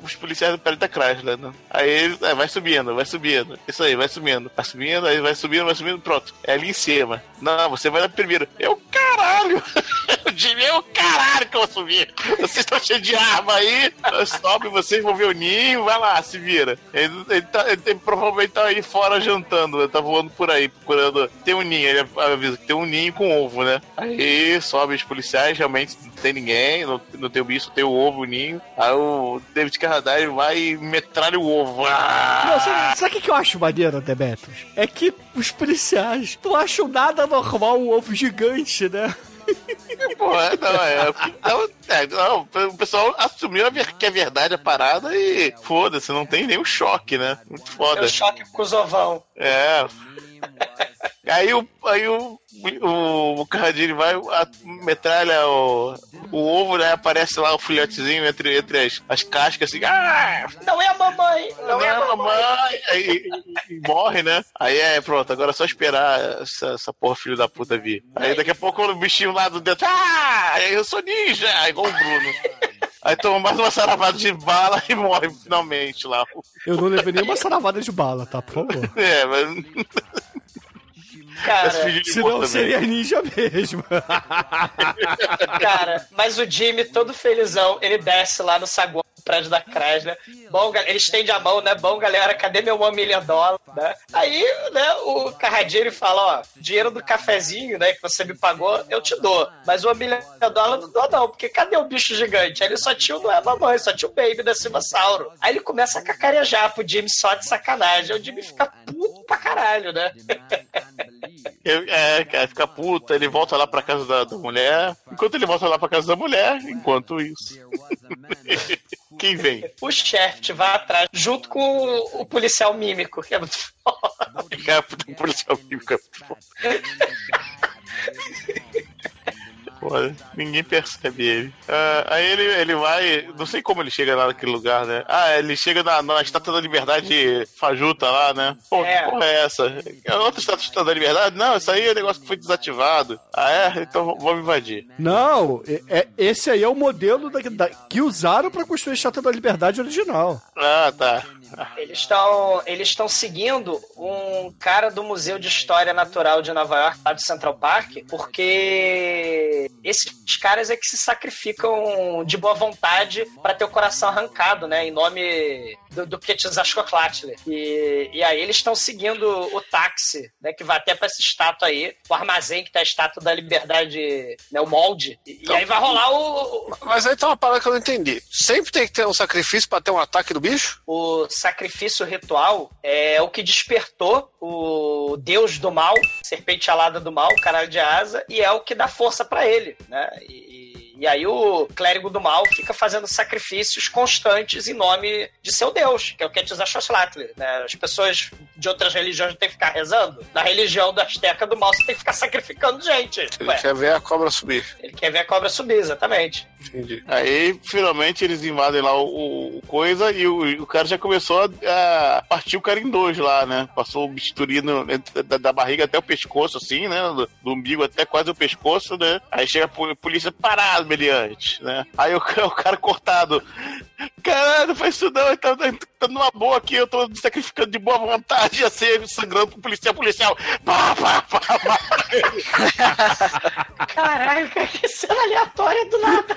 os policiais do prédio da Chrysler, né? Aí ele é, vai subindo, vai subindo. Isso aí, vai subindo. Vai subindo, aí vai subindo, vai subindo, pronto. É ali em cima. Não, você vai na primeira. Eu, caralho! Jimmy é o caralho que eu vou subir. Vocês estão cheios de arma aí. Sobe, vocês vão ver o ninho, vai lá, se vira. Ele, ele tá, ele provavelmente tá aí fora jantando, ele tá voando por aí, procurando. Tem um ninho, ele avisa que tem um ninho com ovo, né? Aí sobe os policiais, realmente não tem ninguém, não, não tem o bicho, tem o ovo, o ninho. Aí o David Carradine vai e metralha o ovo. Ah!
Não, sabe, sabe o que que eu acho maneiro, Demetrius? É que os policiais não acham nada normal um ovo gigante, né?
Pô, é, não, é, não, é, não, o pessoal assumiu a ver- que é verdade a parada e foda-se, não tem nenhum choque, né? Muito
É
foda.
o choque com os ovão.
É. Aí o, aí o, o, o Carradine vai, a- metralha o, o ovo, né? Aparece lá o filhotezinho entre, entre as, as cascas, assim, ah!
Não é a mamãe! Não, é a mamãe!
mamãe! Aí, e, e morre, né? Aí é, pronto, agora é só esperar essa, essa porra filho da puta vir. Aí daqui a pouco o bichinho lá do dentro, ah! Eu sou ninja! Igual o Bruno. Aí toma mais uma saravada de bala e morre finalmente lá.
Eu não levei nenhuma saravada de bala, tá? Por favor.
É, mas.
Cara,
Senão seria ninja mesmo.
Cara, mas o Jimmy, todo felizão, ele desce lá no saguão do prédio da Chrysler. Bom, ga- ele estende a mão, né? Bom, galera, cadê meu one million dólar, né? Aí, né, o Carradinho fala, ó, dinheiro do cafezinho, né, que você me pagou, eu te dou. Mas o one million dólar não dou não, porque cadê o bicho gigante? Aí ele só tinha o não é mamãe, só tinha o baby da Cimassauro. Aí ele começa a cacarejar pro Jimmy só de sacanagem. Aí o Jimmy fica puto pra caralho, né?
Eu- É, cara, fica puta, ele volta lá pra casa da, da mulher. Enquanto ele volta lá pra casa da mulher, enquanto isso. Quem vem?
O Shaft vai atrás, junto com o, o policial mímico, que é muito foda.
Cara, puta, policial mímico é muito foda. Foda, ninguém percebe ele. Ah, aí ele, ele vai. Não sei como ele chega lá naquele lugar, né? Ah, ele chega na, na Estátua da Liberdade fajuta lá, né? Pô,
É.
que porra é essa? É outra Estátua da Liberdade? Não, isso aí é um negócio que foi desativado. Ah, é? Então vamos invadir.
Não, é, é- esse aí é o modelo da- da- que usaram pra construir a Estátua da Liberdade original.
Ah, tá.
Eles estão eles estão seguindo um cara do Museu de História Natural de Nova York, lá do Central Park, porque esses caras é que se sacrificam de boa vontade pra ter o coração arrancado, né? Em nome do, do Quetzalcoatl. E, e aí eles estão seguindo o táxi, né? Que vai até pra essa estátua aí, o armazém que tá a estátua da liberdade, né? O molde. E, e aí vai rolar o,
Mas aí tem uma parada que eu não entendi. Sempre tem que ter um sacrifício pra ter um ataque do bicho?
o sacrifício ritual é o que despertou o deus do mal, serpente alada do mal, caralho de asa, e é o que dá força pra ele, né? E, e aí o clérigo do mal fica fazendo sacrifícios constantes em nome de seu deus, que é o Quetzalcoatl, né? As pessoas de outras religiões tem que ficar rezando. Na religião do Azteca do mal, você tem que ficar sacrificando gente.
Ele
Ué,
quer ver a cobra subir.
ele quer ver a cobra subir, exatamente.
Entendi.
Aí, finalmente, eles invadem lá o, o coisa e o, o cara já começou a, a partir o cara em dois lá, né? Passou o bisturi no- da, da barriga até o pescoço, assim, né? Do, do umbigo até quase o pescoço, né? Aí chega a pol- polícia, parado, meliante, né? Aí o, o cara cortado. Caralho, não faz isso não, ele tá, tá, tá numa boa aqui, eu tô me sacrificando de boa vontade, assim, sangrando pro policial, policial. Pá, pá, pá, pá.
Caralho, cara, que cena aleatória do nada.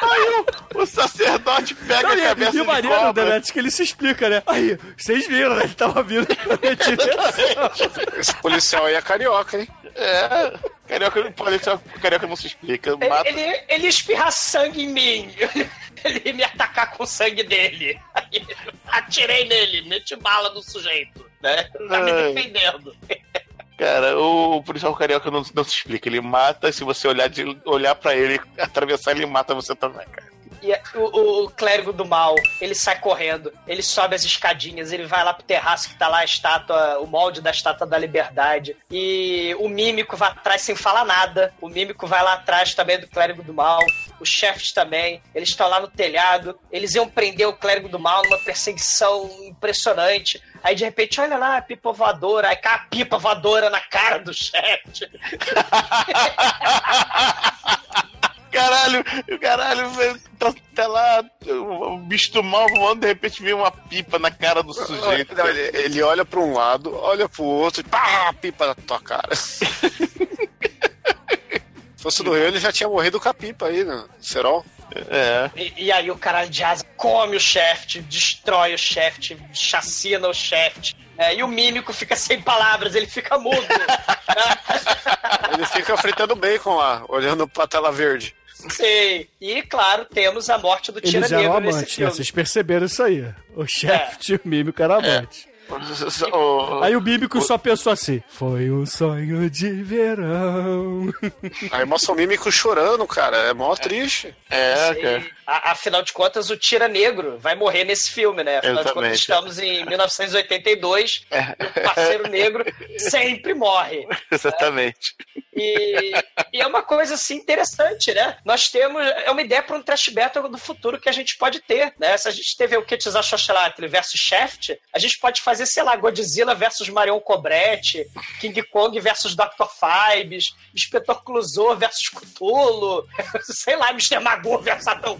Aí o, o sacerdote pega
Não,
a
e,
cabeça
e o
de
maneiro,
cobra.
Demetrius, que ele se explica, né? Aí, vocês viram, né? Ele tava vindo.
Esse policial aí é carioca, hein?
É, carioca, não pode carioca não se explica.
Ele,
Mata.
ele, ele espirra sangue em mim. Ele ia me atacar com o sangue dele. Aí, atirei nele, meti bala no sujeito. Né? Tá me defendendo.
Cara, o policial carioca não, não se explica. Ele mata, se você olhar, de, olhar pra ele, atravessar, ele mata você também, cara.
E o, o clérigo do mal, ele sai correndo, ele sobe as escadinhas, ele vai lá pro terraço que tá lá a estátua, o molde da estátua da liberdade. E o mímico vai atrás sem falar nada. O mímico vai lá atrás também do clérigo do mal. Os chefes também. Eles estão lá no telhado. Eles iam prender o clérigo do mal numa perseguição impressionante. Aí de repente, olha lá, a pipa voadora. Aí cai a pipa voadora na cara do chefe.
Caralho, caralho, velho, tá, tá lá o, bicho do mal voando, de repente vem uma pipa na cara do sujeito.
Não, ele, ele olha pra um lado, olha pro outro e pá, pipa na tua cara. Se fosse do Rio, ele já tinha morrido com a pipa aí, né? Serol?
É.
E, e aí o caralho de asa come o Shaft, destrói o Shaft, chacina o Shaft. É, e o mímico fica sem palavras, ele fica mudo.
Ele fica fritando bacon lá, olhando pra tela verde.
Sim. E, claro, temos a morte do Tira
Eles eram
Negro nesse
amantes, né?
filme.
Vocês perceberam isso aí. O chefe e o mímico eram amantes.
O-
Aí o mímico só pensou assim: Foi um sonho de verão.
Aí mostra o mímico chorando, cara. É mó triste.
É,
E,
cara.
A- afinal de contas, o Tira Negro vai morrer nesse filme, né? Afinal de contas,
Exatamente.
estamos em 1982 e o parceiro negro sempre morre.
Exatamente.
E, e é uma coisa assim interessante, né? Nós temos. É uma ideia para um trash battle do futuro que a gente pode ter, né? Se a gente teve o Quetzalcoatl versus Shaft, a gente pode fazer, sei lá, Godzilla versus Marion Cobretti, King Kong versus Dr. Fibes, Inspetor Clouseau versus Cthulhu, sei lá, Mr. Magoo versus Adam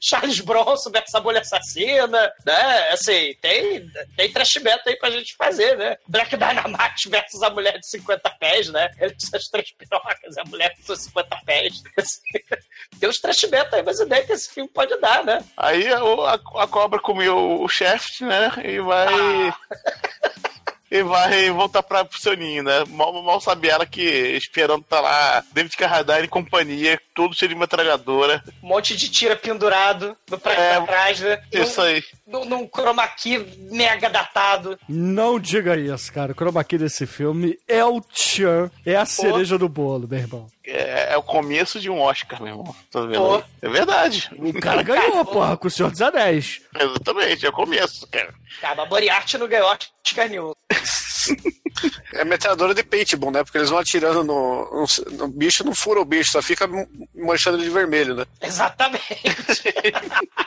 Charles Bronson versus a bolha assassina, né? Assim, tem, tem trash metal aí pra gente fazer, né? Black Dynamite versus a mulher de 50 pés, né? Ele com suas três pirocas, a mulher com seus 50 pés. Assim, tem uns trash metal aí, mas ideia que esse filme pode dar, né?
Aí a, a- a cobra comeu o chefe, né? E vai. E vai voltar pra, pro seu ninho, né? Mal, mal sabe ela que esperando tá lá David Carradine e companhia, tudo cheio de metralhadora.
Um monte de tira pendurado no pra,
É,
pra trás, né?
Isso aí.
Num, num chroma key mega datado.
Não diga isso, cara. O chroma key desse filme é o Tchan. É a cereja do bolo, meu irmão.
É, é o começo de um Oscar, meu irmão. Tá vendo? É verdade.
O cara ganhou, porra, com o Senhor dos Anéis.
Exatamente, é o começo, cara.
Cara, mas Moriarty não ganhou Oscar nenhum.
É metralhadora de paintball, né? Porque eles vão atirando no, no, no bicho, não fura o bicho, só fica manchando ele de vermelho, né?
Exatamente.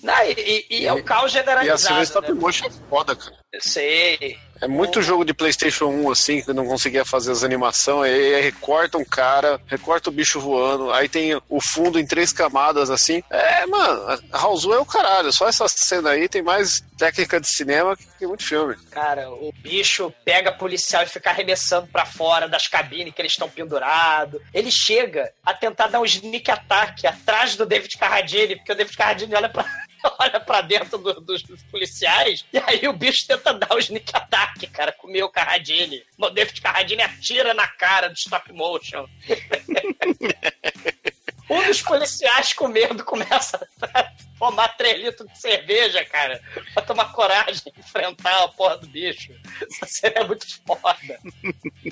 Não, e, e- e é o caos
E a cena
generalizado.
stop
né?
motion é foda, cara.
Eu sei.
É muito jogo de PlayStation 1 assim, que não conseguia fazer as animações, aí, aí recorta um cara, recorta o bicho voando, aí tem o fundo em três camadas assim. É, mano, House é o caralho. Só essa cena aí tem mais técnica de cinema que muito filme.
Cara, o bicho pega policial e fica arremessando pra fora das cabines que eles estão pendurados. Ele chega a tentar dar um sneak attack atrás do David Carradine, porque o David Carradine olha pra, olha pra dentro do- dos, dos policiais e aí o bicho tenta dar o sneak attack, cara, comer o Carradine. O David Carradine atira na cara do stop motion. Um dos policiais com medo começa a tomar 3 litros de cerveja, cara, pra tomar coragem de enfrentar a porra do bicho. Essa cena é muito foda.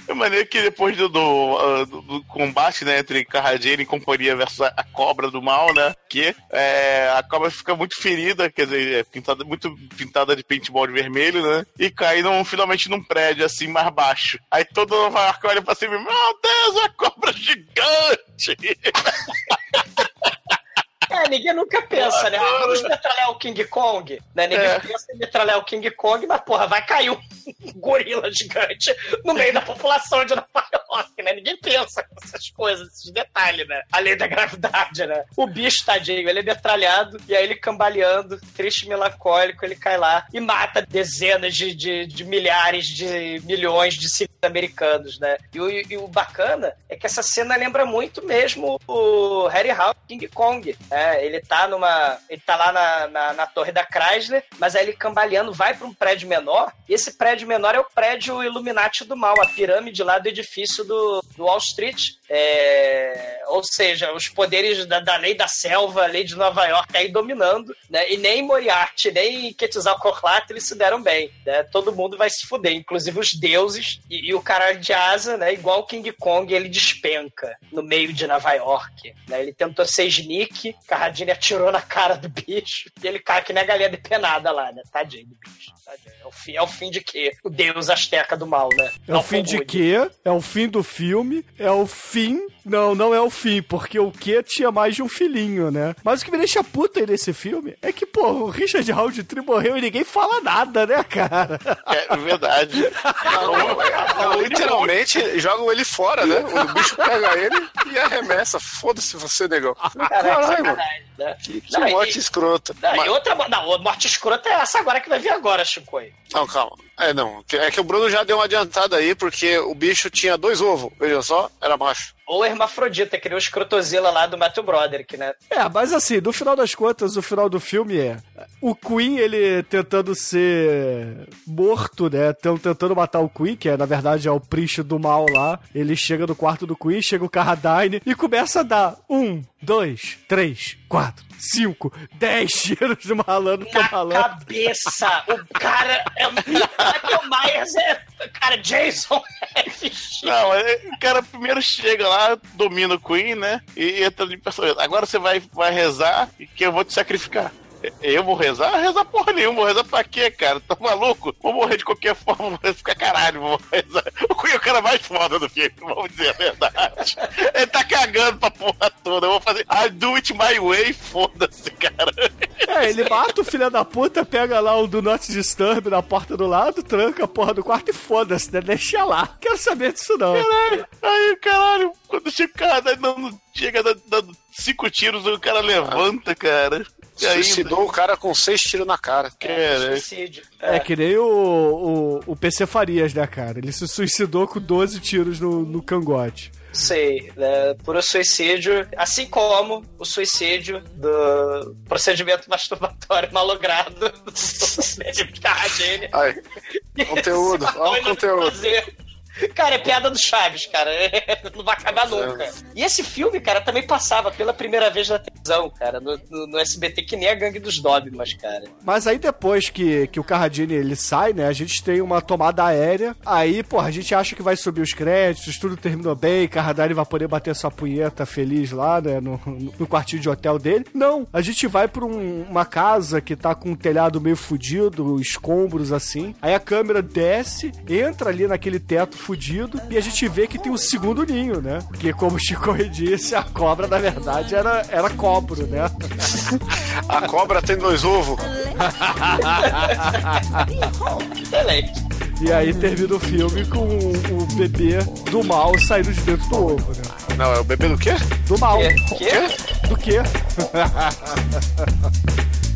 É maneiro que depois do, do, ah, do- combate, né, entre Carradine e companhia versus a, a cobra do mal, né, que é, a cobra fica muito ferida, quer dizer, é pintada, muito pintada de paintball de vermelho, né, e cai num, finalmente num prédio, assim, mais baixo. Aí todo Nova York olha pra cima e, meu Deus, a cobra gigante!
É, ninguém nunca pensa, né? Vamos metralhar o King Kong. Né? Ninguém
É.
pensa em metralhar o King Kong, mas, porra, vai cair um gorila gigante no meio da população de Nova York, né? Ninguém pensa nessas coisas, esses detalhes, né? Além da gravidade, né? O bicho, tadinho, ele é metralhado e aí ele cambaleando, triste, melancólico, ele cai lá e mata dezenas de, de, de milhares de milhões de civis americanos, né? E o, e o bacana é que essa cena lembra muito mesmo o Harry House King Kong. É, ele tá numa. Ele tá lá na, na, na torre da Chrysler, mas aí ele cambaleando vai para um prédio menor. E esse prédio menor é o prédio Illuminati do mal, a pirâmide lá do edifício do, do Wall Street. É, ou seja, os poderes da, da lei da selva, a lei de Nova York aí dominando, né? E nem Moriarty, nem Quetzalcoatl se deram bem, né? Todo mundo vai se fuder, inclusive os deuses e, e o cara de asa, né? Igual o King Kong, ele despenca no meio de Nova York, né? Ele tentou ser sneak, Carradine atirou na cara do bicho e ele cai que nem a galinha depenada lá, né? Tadinho do bicho. Tadinho. É o fim, é o fim de quê? O deus asteca do mal, né?
É o fim de quê? É o fim do filme? É o fim? Não, não é o fim, porque o que tinha mais de um filhinho, né? Mas o que me deixa puta aí nesse filme é que, pô, o Richard Roundtree morreu e ninguém fala nada, né, cara?
É verdade.
Não, literalmente jogam ele fora, né? O bicho pega ele e arremessa. Foda-se você, negão.
Caraca,
Caralho, mano.
né?
Que, que
Não, e-
morte escrota.
Não,
Mas-
e outra. Não, a morte escrota é essa agora que vai vir agora, Chico. aí.
Não, calma. É, não. É que o Bruno já deu uma adiantada aí, porque o bicho tinha dois ovos. Vejam só, era macho.
Ou hermafrodita, que nem o escrotozila lá do Matthew Broderick, né?
É, mas assim, no final das contas, o final do filme é o Queen, ele tentando ser morto, né? Tão tentando matar o Queen, que é, na verdade é o príncipe do mal lá. Ele chega no quarto do Queen, chega o Carradine e começa a dar um, dois, três, quatro, cinco, dez tiros no malandro que
Na
malandro.
cabeça! O cara é. Michael Myers é. Cara, Jason.
Não, é- o cara primeiro chega lá, domina o Queen, né? E entra de personagem. Agora você vai, vai rezar e que eu vou te sacrificar. Eu vou rezar? Rezar porra nenhuma, vou rezar pra quê, cara? Tá maluco? Vou morrer de qualquer forma, vou ficar caralho, vou rezar. O Queen é o cara mais foda do filme, vamos dizer a verdade. Ele tá cagando pra porra toda. Eu vou fazer. I do it my way, foda-se, cara.
É, ele mata o filho da puta, pega lá o do Not Disturb na porta do lado, tranca a porra do quarto e foda-se, né? Deixa lá. Quero saber disso não.
Caralho, aí, caralho, quando chega o cara dando, chega dando, dando cinco tiros, o cara levanta, cara. E ainda-
Suicidou o cara com seis tiros na cara.
Cara,
Suicídio.
É que nem o, o, o PC Farias, né, cara? Ele se suicidou com 12 tiros no, no cangote.
Sei, né? Por suicídio, assim como o suicídio do procedimento masturbatório malogrado do.
Ai, conteúdo, ó o conteúdo.
Cara, é piada do Chaves, cara. Não vai acabar nunca. E esse filme, cara, também passava pela primeira vez na televisão, cara, no, no- no SBT, que nem a Gangue dos Dogmas, cara.
Mas aí depois que, que o Carradine ele sai, né, a gente tem uma tomada aérea. Aí, porra, a gente acha que vai subir os créditos, tudo terminou bem, Carradine vai poder bater sua punheta feliz lá, né, no, no quartinho de hotel dele. Não, a gente vai pra um- uma casa que tá com um telhado meio fudido, escombros assim. Aí a câmera desce, entra ali naquele teto fudido. E a gente vê que tem um segundo ninho, né? Porque, como o Chico disse, a cobra, na verdade, era, era cobro, né?
A cobra tem dois ovos.
Excelente.
E aí termina o filme com o, o bebê do mal saindo de dentro do ovo, né?
Não, é o bebê do quê?
Do mal.
Quê? Quê?
Do quê?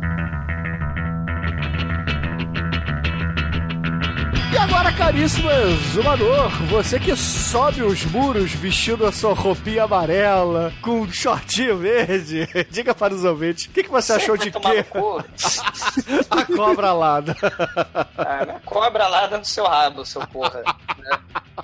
agora, caríssimo exumador, você que sobe os muros vestindo a sua roupinha amarela, com um shortinho verde, diga para os ouvintes, o que, que você achou de quê? A cobra alada.
Ah, né? cobra lá no seu rabo, seu porra. né?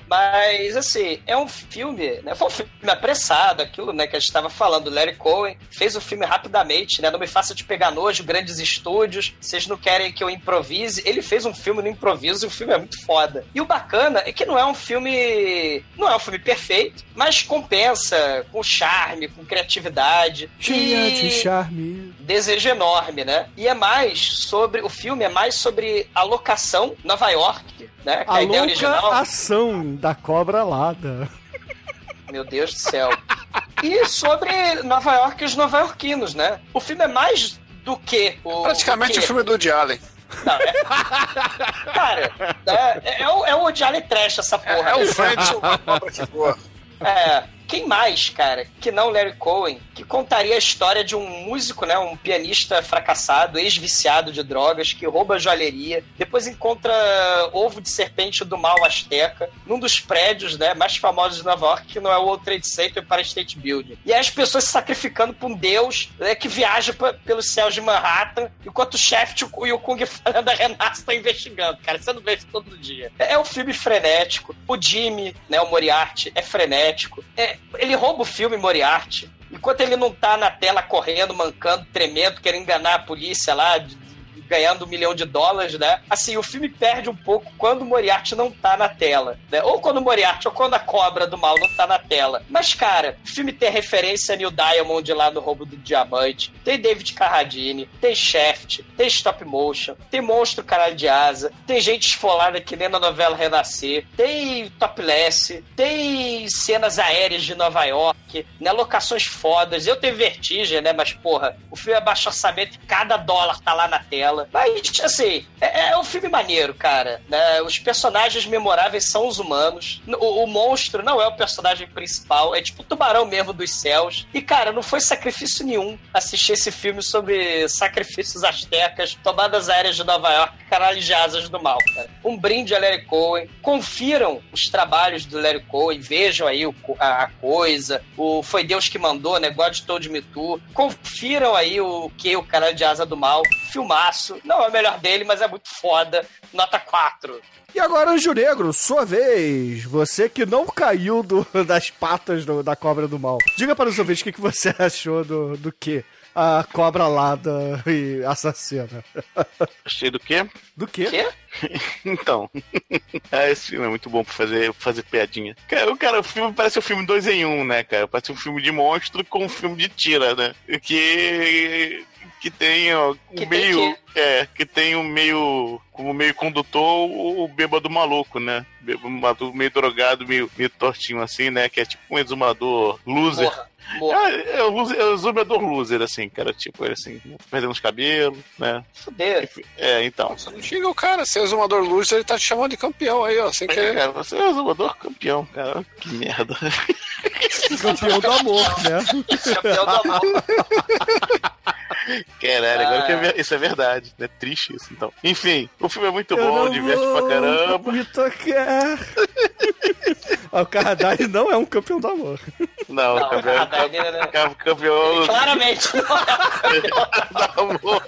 Mas, assim, é um filme, né? Foi um filme apressado, aquilo, né, que a gente estava falando. Larry Cohen fez o filme rapidamente, né? Não me faça de pegar nojo, grandes estúdios, vocês não querem que eu improvise. Ele fez um filme no improviso e o filme é muito foda. E o bacana é que não é um filme. Não é um filme perfeito, mas compensa com charme, com criatividade.
Cheia de
E-
charme.
Desejo enorme, né? E é mais sobre. O filme é mais sobre a locação Nova York, né? Que
A
a ideia
louca
original.
ação da cobra alada.
Meu Deus do céu. E sobre Nova York e os nova-iorquinos, né? O filme é mais do que. O,
Praticamente
o
o
quê?
filme do Woody Allen.
Não, é... Cara, é, é, o, é o Woody Allen Trash essa porra.
É o
né?
Friends, uma cobra que voa.
É, quem mais, cara, que não Larry Cohen, que contaria a história de um músico, né, um pianista fracassado, ex-viciado de drogas, que rouba joalheria, depois encontra ovo de serpente do mal asteca num dos prédios, né, mais famosos de Nova York, que não é o World Trade Center para State Building. E aí as pessoas se sacrificando pra um deus né, que viaja pelos céus de Manhattan, enquanto o chefe e o Kung da Renata estão investigando, cara. Você não vê isso todo dia. É, é um filme frenético. O Jimmy, né, o Moriarty, é frenético. É, ele rouba o filme Moriarty. Enquanto ele não tá na tela correndo, mancando, tremendo, querendo enganar a polícia lá, ganhando um milhão de dólares, né? Assim, o filme perde um pouco quando o Moriarty não tá na tela, né? Ou quando o Moriarty ou quando a cobra do mal não tá na tela. Mas, cara, o filme tem referência a Neil Diamond lá no Roubo do Diamante, tem David Carradine, tem Shaft, tem stop motion, tem monstro caralho de asa, tem gente esfolada que nem na novela Renascer, tem topless, tem cenas aéreas de Nova York, né? Locações fodas. Eu tenho vertigem, né? Mas, porra, o filme é baixo orçamento e cada dólar tá lá na tela. Mas, assim, é, é um filme maneiro, cara. né? Os personagens memoráveis são os humanos. O, o monstro não é o personagem principal, é tipo o tubarão mesmo dos céus. E, cara, não foi sacrifício nenhum assistir esse filme sobre sacrifícios astecas, tomadas aéreas de Nova York, caralho de asas do mal, cara. Um brinde a Larry Cohen. Confiram os trabalhos do Larry Cohen, vejam aí o a, a coisa, o Foi Deus que mandou, né? God Told Me To. Confiram aí o que o caralho de asa do mal. Filmaço. Não é o melhor dele, mas é muito foda. Nota 4.
E agora, Anjo Negro, sua vez. Você que não caiu do- das patas do- da cobra do mal. Diga para os ouvintes o que, que você achou do, do que? A cobra alada e assassina.
Achei do quê?
Do que?
Quê?
Então. é, esse filme é muito bom pra fazer, pra fazer piadinha. Cara, o cara, o filme parece um filme dois em um, né, cara? Parece um filme de monstro com um filme de tira, né? Que. Que tem um
Que
meio.
que-
É, que tem um meio. Como meio condutor, o, o bêbado maluco, né? Bêbado meio drogado, meio, meio tortinho assim, né? Que é tipo um exumador loser.
Morra.
É, é, o loser, é o exumador loser, assim, cara. Tipo, ele assim, perdendo os cabelos, né?
Fudeu.
É, então.
Você não xinga o cara, se é exumador luz, ele tá te chamando de campeão aí, ó, sem
É,
querer.
cara, você é o exumador campeão, cara. Que merda.
Campeão do amor, né?
Campeão do amor.
Caralho, agora
Ah.
que é isso é verdade. É triste isso, então. Enfim, o filme é muito
Eu
bom, diverte
vou
pra caramba.
Me tocar. Ah, o Carradine não é um campeão do amor.
Não,
Não,
campeão,
a
Campeão,
Claramente.
amor.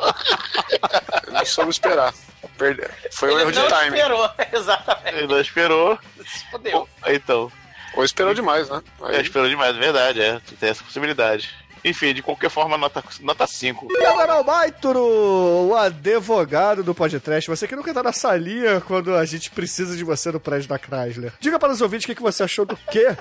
Ele não soube esperar. Perdeu. Foi um erro de
não
timing.
esperou. Exatamente.
Ele não esperou.
Se fudeu.
Então,
Ou esperou demais, né?
é,
Aí,
esperou demais, é verdade, é. Tem essa possibilidade. Enfim, de qualquer forma, nota 5. Nota cinco.
E agora o Maituro, o advogado do podcast. Você que nunca tá na salinha quando a gente precisa de você no prédio da Chrysler. Diga para os ouvintes o que que você achou do quê?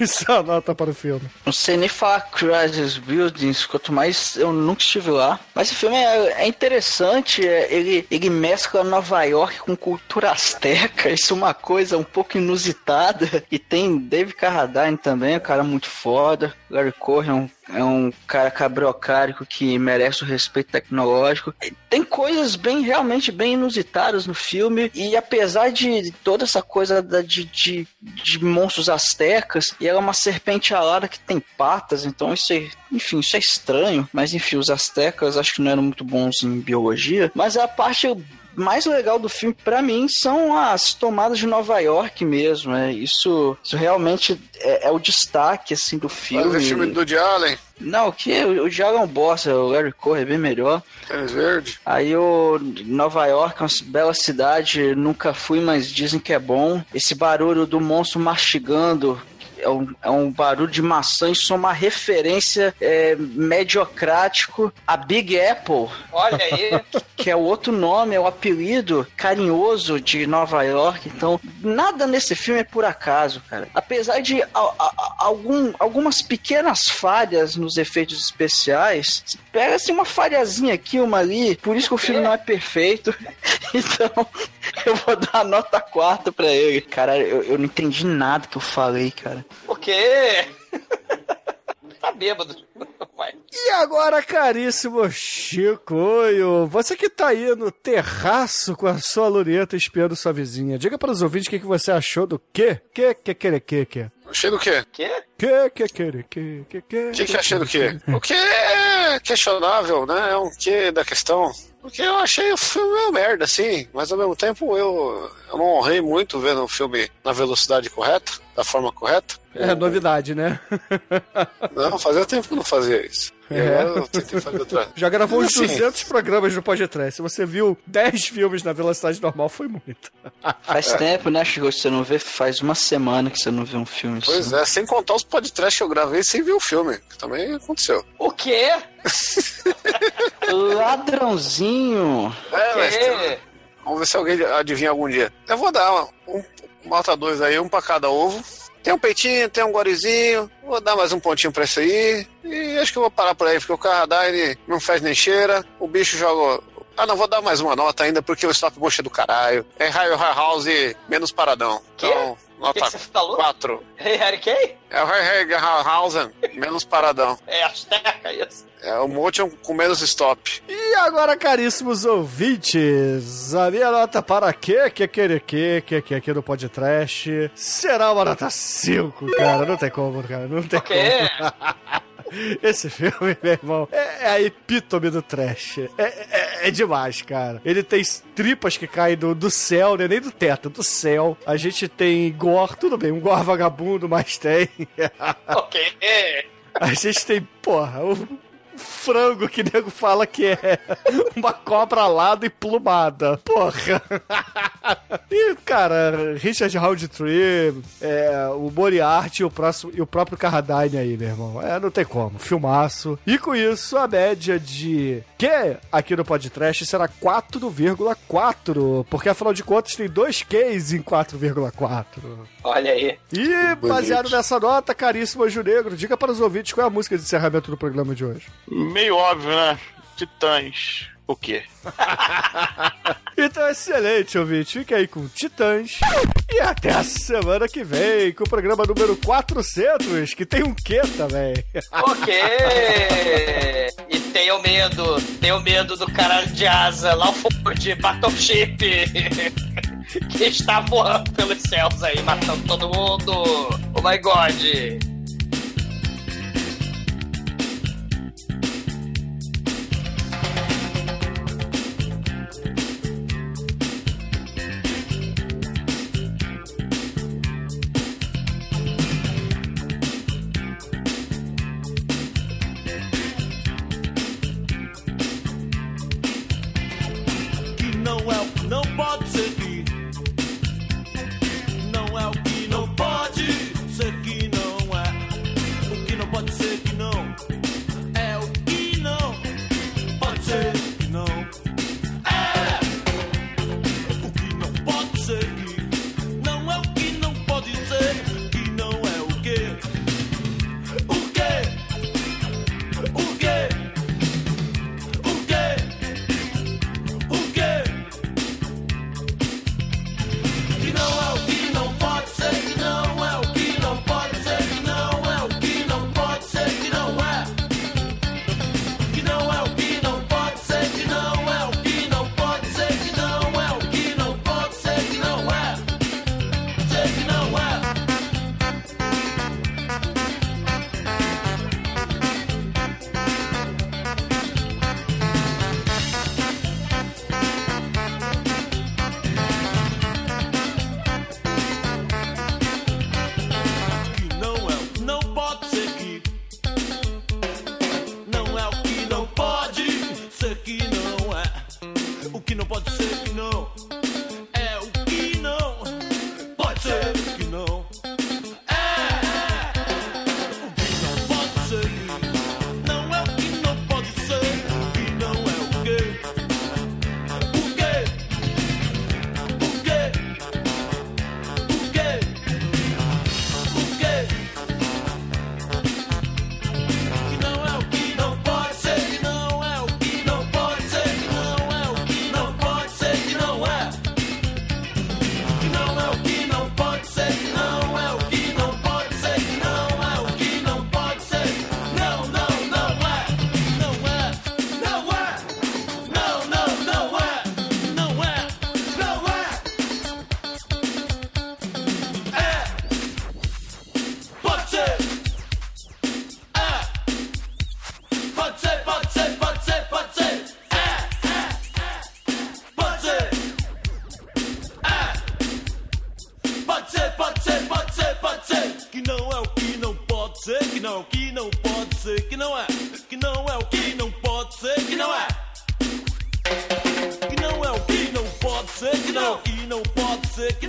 Isso é a nota para o filme.
Não sei nem falar Crisis Buildings, quanto mais eu nunca estive lá. Mas esse filme é, é interessante, é- ele, ele mescla Nova York com cultura asteca, isso é uma coisa um pouco inusitada. E tem David Carradine também, um cara muito foda. Larry Cohen é um, é um cara cabriocárico que merece o respeito tecnológico. Tem coisas bem, realmente bem inusitadas no filme. E apesar de toda essa coisa da- de, de, de monstros astecas, e ela é uma serpente alada que tem patas, então isso é, enfim, isso é estranho. Mas enfim, os astecas acho que não eram muito bons em biologia. Mas a parte mais legal do filme, pra mim, são as tomadas de Nova York mesmo. É, isso, isso realmente é, é o destaque assim do filme.
ver filme do Woody Allen,
Não, que o, o Diário é um bosta, o Larry Cohen é bem melhor.
Tênis Verde.
Aí o Nova York é uma bela cidade, nunca fui, mas dizem que é bom. Esse barulho do monstro mastigando é um, é um barulho de maçã, isso é uma referência é, mediocrático a Big Apple,
Olha aí.
que é o outro nome, é o apelido carinhoso de Nova York. Então, nada nesse filme é por acaso, cara. Apesar de a- a- algum, algumas pequenas falhas nos efeitos especiais, pega assim uma falhazinha aqui, uma ali, por isso que o filme não é perfeito. Então, eu vou dar a nota 4 pra ele. Cara, eu, eu não entendi nada que eu falei, cara.
Por quê? tá bêbado. Vai.
E agora, caríssimo Chicoio, você que tá aí no terraço com a sua luneta espiando sua vizinha, diga para os ouvintes o que, que você achou do quê? Que, que, que, que, que?
Achei do quê?
Quê?
Que, que, que, que, que, que?
O que, que achei do quê? O que é questionável, né? É um que da questão. Porque eu achei o filme uma merda, assim, mas ao mesmo tempo eu, eu não honrei muito vendo o filme na velocidade correta, da forma correta.
É novidade, né?
Não, fazia tempo que eu não fazia isso.
É.
eu.
Já gravou uns
Assim.
200 programas no podcast. Se você viu 10 filmes na velocidade normal, foi muito.
Faz tempo, né, Chico? Você não vê, faz uma semana que você não vê um filme
Pois
assim.
é, sem contar os podcasts que eu gravei sem ver o filme, que também aconteceu.
O quê?
Ladrãozinho.
É, mas
Quê?
Vamos ver se alguém adivinha algum dia. Eu vou dar um, um nota dois aí, um pra cada ovo. Tem um peitinho, tem um gorizinho. Vou dar mais um pontinho pra isso aí. E acho que eu vou parar por aí, porque o Carradine não faz nem cheira. O bicho joga. Ah, não, vou dar mais uma nota ainda, porque o stop motion é do caralho. É High House menos paradão. Então,
Que,
nota
que você falou?
4.
Hey, Harry Kay?
É o House menos paradão.
É Azteca isso.
É o motion com menos stop.
E agora, caríssimos ouvintes, a minha nota para que, que, que, que, que, que, aqui no podcast será uma nota 5, cara. Não tem como, cara. Não tem
O quê?
como. Esse filme, meu irmão, é, é a epítome do trash. É, é- é demais, cara. Ele tem tripas que caem do, do céu, né? Nem do teto, do céu. A gente tem gore, tudo bem, um gore vagabundo, mas tem.
O quê?
A gente tem, porra, o frango que nego fala que é uma cobra alada e plumada. Porra. E, cara, Richard Roundtree, é, o Moriarty e o, próximo, e o próprio Carradine aí, meu irmão. É, não tem como. Filmaço. E com isso, a média de que aqui no podcast será 4,4. Porque afinal de contas tem dois Qs em 4,4.
Olha aí.
E baseado nessa nota, caríssimo Anjo Negro, diga para os ouvintes qual é a música de encerramento do programa de hoje.
Meio óbvio, né? Titãs. O quê?
Então, excelente, ouvinte. Fique aí com Titãs. E até a semana que vem com o programa número 400, que tem um quê também.
O quê? E tenho medo. Tenho medo do cara de asa lá o Ford Battleship. que está voando pelos céus aí, matando todo mundo. Oh my god.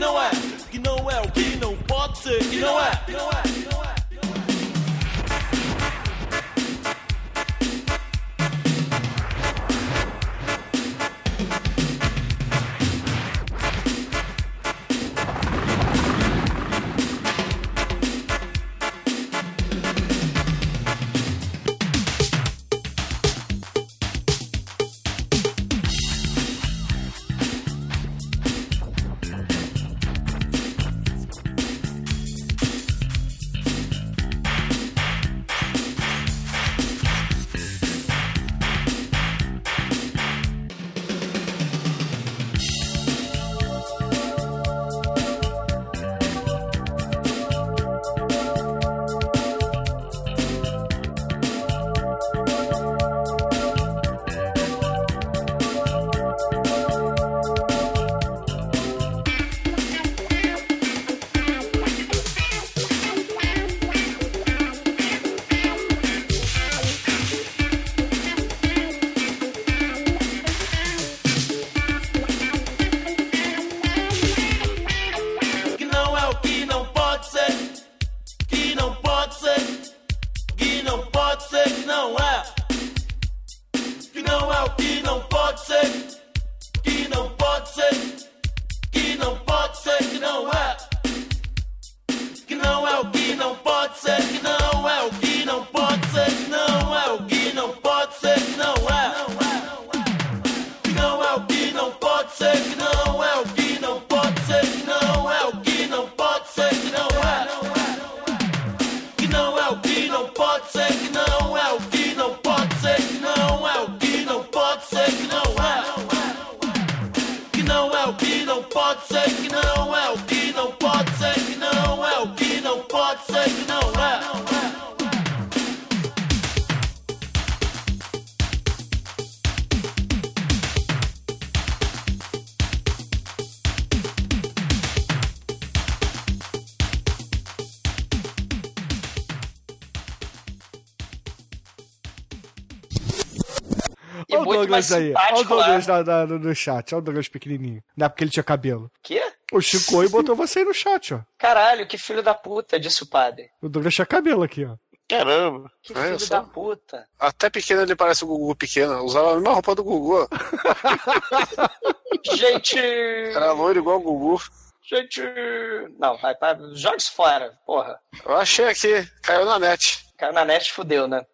Não é, que não é o que não pode ser, que não é, que não é,
Douglas aí. Olha o
simpático lá.
Douglas na- na- no, chat. Olha o Douglas pequenininho. Não é porque ele tinha cabelo.
Quê?
O Chico e botou você aí no chat, ó.
Caralho, que filho da puta, disse o padre.
O Douglas tinha cabelo aqui, ó.
Caramba.
Que filho
só.
da puta.
Até pequeno ele parece o Gugu pequeno. Usava a mesma roupa do Gugu.
Gente.
Era loiro igual o Gugu.
Gente. Não, vai, vai, joga isso fora, porra.
Eu achei aqui. Caiu na net.
Caiu na net, fudeu, né?